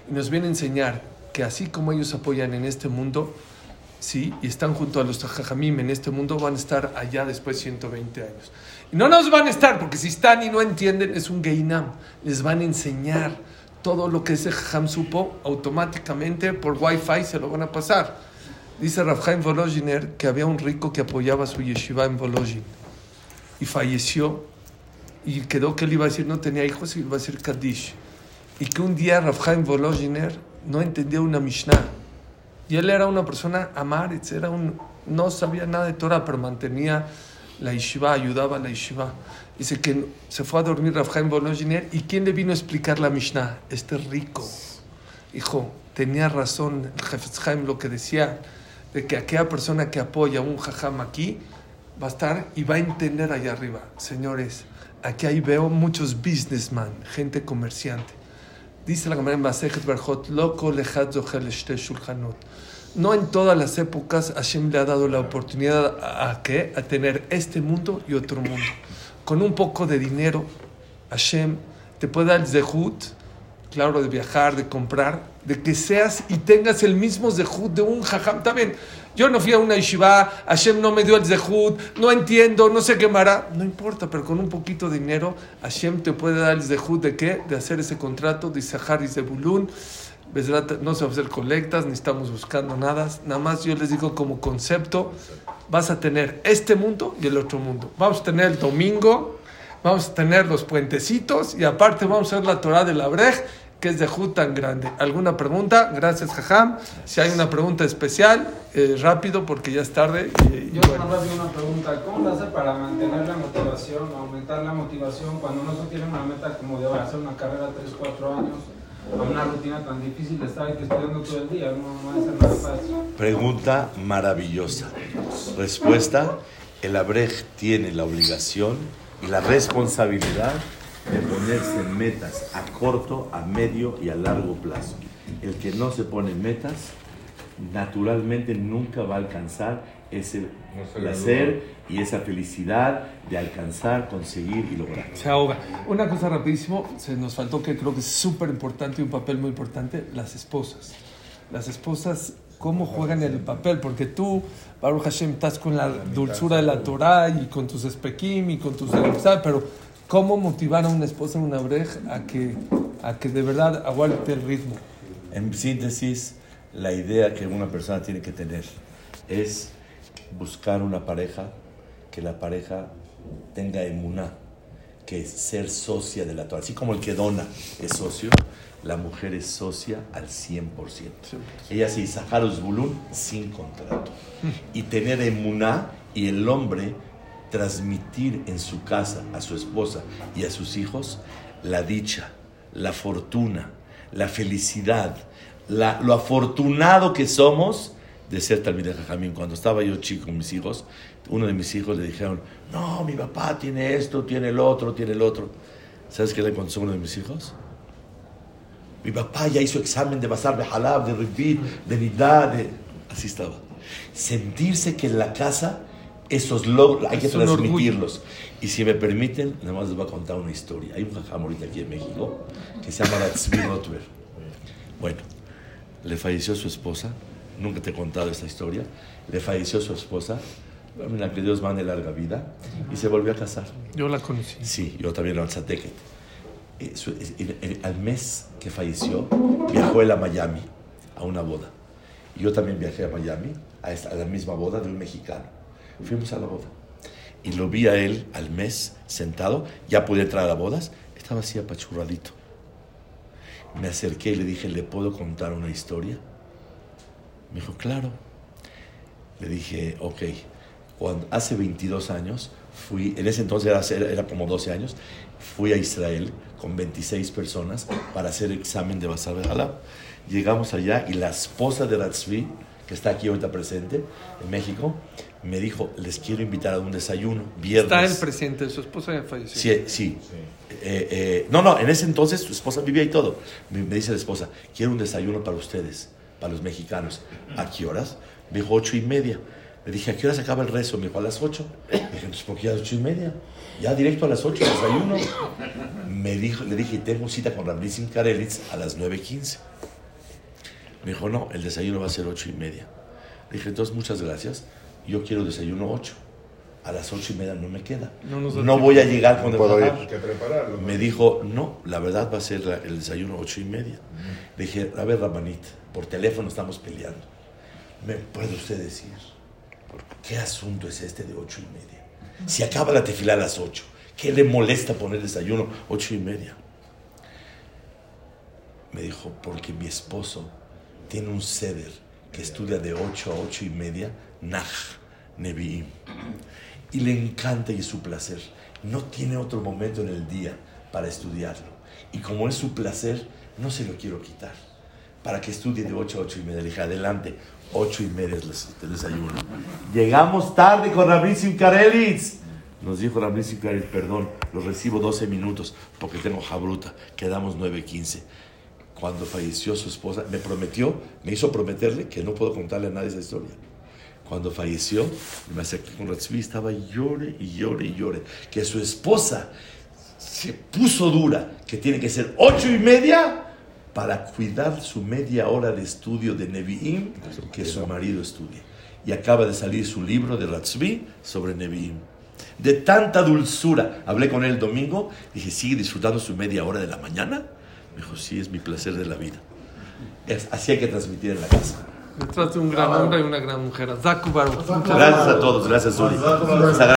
Y nos viene a enseñar que así como ellos apoyan en este mundo, sí, y están junto a los Jajamim en este mundo, van a estar allá después de 120 años. Y no nos van a estar, porque si están y no entienden, es un Geinam. Les van a enseñar todo lo que ese Jajam supo, automáticamente por Wi-Fi se lo van a pasar. Dice Rafhaim Volozhiner que había un rico que apoyaba su yeshiva en Volozhin y falleció y quedó que él iba a decir no tenía hijos y iba a decir Kaddish. Y que un día Rafhaim Volozhiner no entendía una Mishnah. Y él era una persona amaretz, era un, no sabía nada de Torah, pero mantenía la yeshiva, ayudaba a la yeshiva. Dice que se fue a dormir Rafhaim Volozhiner y ¿quién le vino a explicar la Mishnah? Este rico. Hijo, tenía razón el lo que decía, de que aquella persona que apoya un jajam aquí va a estar y va a entender allá arriba. Señores, aquí ahí veo muchos businessmen, gente comerciante. Dice la Gemara en Masejet loco lejat. No en todas las épocas Hashem le ha dado la oportunidad a, a qué? A tener este mundo y otro mundo. Con un poco de dinero, Hashem te puede dar el zehut, claro, de viajar, de comprar, de que seas y tengas el mismo zehut de un jajam. También, yo no fui a una yeshiva, Hashem no me dio el zehut, no entiendo, no sé qué mará. No importa, pero con un poquito de dinero, Hashem te puede dar el zehut de qué? De hacer ese contrato de Isahar y Zebulun. No se va a hacer colectas, ni estamos buscando nada. Nada más yo les digo como concepto, vas a tener este mundo y el otro mundo. Vamos a tener el domingo, vamos a tener los puentecitos y aparte vamos a ver la Torah de la Brej ¿Qué es de Jud tan grande? ¿Alguna pregunta? Gracias, Jajam. Si hay una pregunta especial, eh, rápido porque ya es tarde. y- y Yo bueno. tengo una pregunta. ¿Cómo lo hace para mantener la motivación, aumentar la motivación cuando uno no tiene una meta como de hacer una carrera 3, 4 años, a una rutina tan difícil de estar estudiando todo el día? No, no es nada fácil. Pregunta maravillosa. Respuesta, el Abrej tiene la obligación y la responsabilidad de ponerse metas a corto, a medio y a largo plazo. El que no se pone metas, naturalmente nunca va a alcanzar ese placer y esa felicidad de alcanzar, conseguir y lograr. Se ahoga. Una cosa rapidísimo, se nos faltó que creo que es súper importante y un papel muy importante, las esposas. Las esposas, ¿cómo juegan el papel? Porque tú, Baruch Hashem, estás con la dulzura de la Torah y con tus espequim y con tus... ¿sabes? Pero, ¿cómo motivar a una esposa una brej a que, a que de verdad aguante el ritmo? En síntesis, la idea que una persona tiene que tener es buscar una pareja, que la pareja tenga emuná, que es ser socia de la Torah. Así como el que dona es socio, la mujer es socia al 100%. Ella se Zaharus Bulun sin contrato. Y tener emuná y el hombre transmitir en su casa a su esposa y a sus hijos la dicha, la fortuna, la felicidad, lo afortunado que somos de ser Talmideh Jajamín. Cuando estaba yo chico con mis hijos, uno de mis hijos le dijeron, no, mi papá tiene esto, tiene el otro, tiene el otro. ¿Sabes qué le contestó uno de mis hijos? Mi papá ya hizo examen de Basar, de Halab, de Ribit, de Nidá, de... Así estaba. Sentirse que en la casa esos logros hay que Es transmitirlos. Y si me permiten, nada más les voy a contar una historia. Hay un jajam ahorita aquí en México que se llama Ratzvi Rotwer. Bueno, le falleció su esposa. Nunca te he contado esta historia. Le falleció su esposa. Mira, que Dios mande larga vida. Y se volvió a casar. Yo la conocí. Sí, yo también era Tzateket. Eh, Al mes que falleció, viajó él a Miami a una boda. Y yo también viajé a Miami a, esta- a la misma boda de un mexicano. Fuimos a la boda. Y lo vi a él al mes sentado, ya pude entrar a las bodas, estaba así apachurradito. Me acerqué y le dije, ¿le puedo contar una historia? Me dijo, claro. Le dije, ok, cuando, hace 22 años fui, en ese entonces era, era como 12 años, fui a Israel con 26 personas para hacer examen de Basar de. Llegamos allá y la esposa de Ratzvi, que está aquí ahorita presente en México, me dijo, les quiero invitar a un desayuno, viernes. Está el presidente, su esposa ya falleció. Sí, sí. Eh, eh, no, no, en ese entonces su esposa vivía y todo. Me, me dice la esposa, quiero un desayuno para ustedes, para los mexicanos. ¿A qué horas? Me dijo, ocho y media. Le dije, ¿a qué horas acaba el rezo? Me dijo, a las ocho. Le dije, pues ¿por qué a las ocho y media? Ya directo a las ocho, desayuno. Me dijo, le dije, tengo cita con Rabnisim Karelitz a las nueve quince. Me dijo, no, el desayuno va a ser ocho y media. Le dije, entonces muchas gracias. Yo quiero desayuno ocho. A las ocho y media no me queda. No No tiempo. voy a llegar con el puedo ir. que prepararlo. Me dijo, no, la verdad va a ser la- el desayuno ocho y media. Le dije, a ver, Rabanit, por teléfono estamos peleando. ¿Me puede usted decir qué asunto es este de ocho y media? Si acaba la tefila a las ocho, ¿qué le molesta poner desayuno ocho y media? Me dijo, porque mi esposo tiene un ceder que estudia de ocho a ocho y media, Nah, Nevi'im y le encanta y es su placer. No tiene otro momento en el día para estudiarlo. Y como es su placer, no se lo quiero quitar. Para que estudie de 8 a 8 y media. Le dije, adelante, 8 y media es el desayuno. Llegamos tarde con Rabinsim Karelitz. Nos dijo Rabinsim Karelitz, perdón, los recibo 12 minutos porque tengo jabruta. Quedamos 9.15. Cuando falleció su esposa, me prometió, me hizo prometerle que no puedo contarle a nadie esa historia. Cuando falleció, Ratzvi, estaba llore y llore y llore. Que su esposa se puso dura, que tiene que ser ocho y media para cuidar su media hora de estudio de Nevi'im, que su marido estudie. Y acaba de salir su libro de Ratzvi sobre Nevi'im. De tanta dulzura, hablé con él el domingo, dije, ¿sigue disfrutando su media hora de la mañana? Me dijo, sí, es mi placer de la vida. Así hay que transmitir en la casa. Detrás de un gran hombre y una gran mujer. Zaku Baruch. Muchas Gracias a todos, gracias Uri.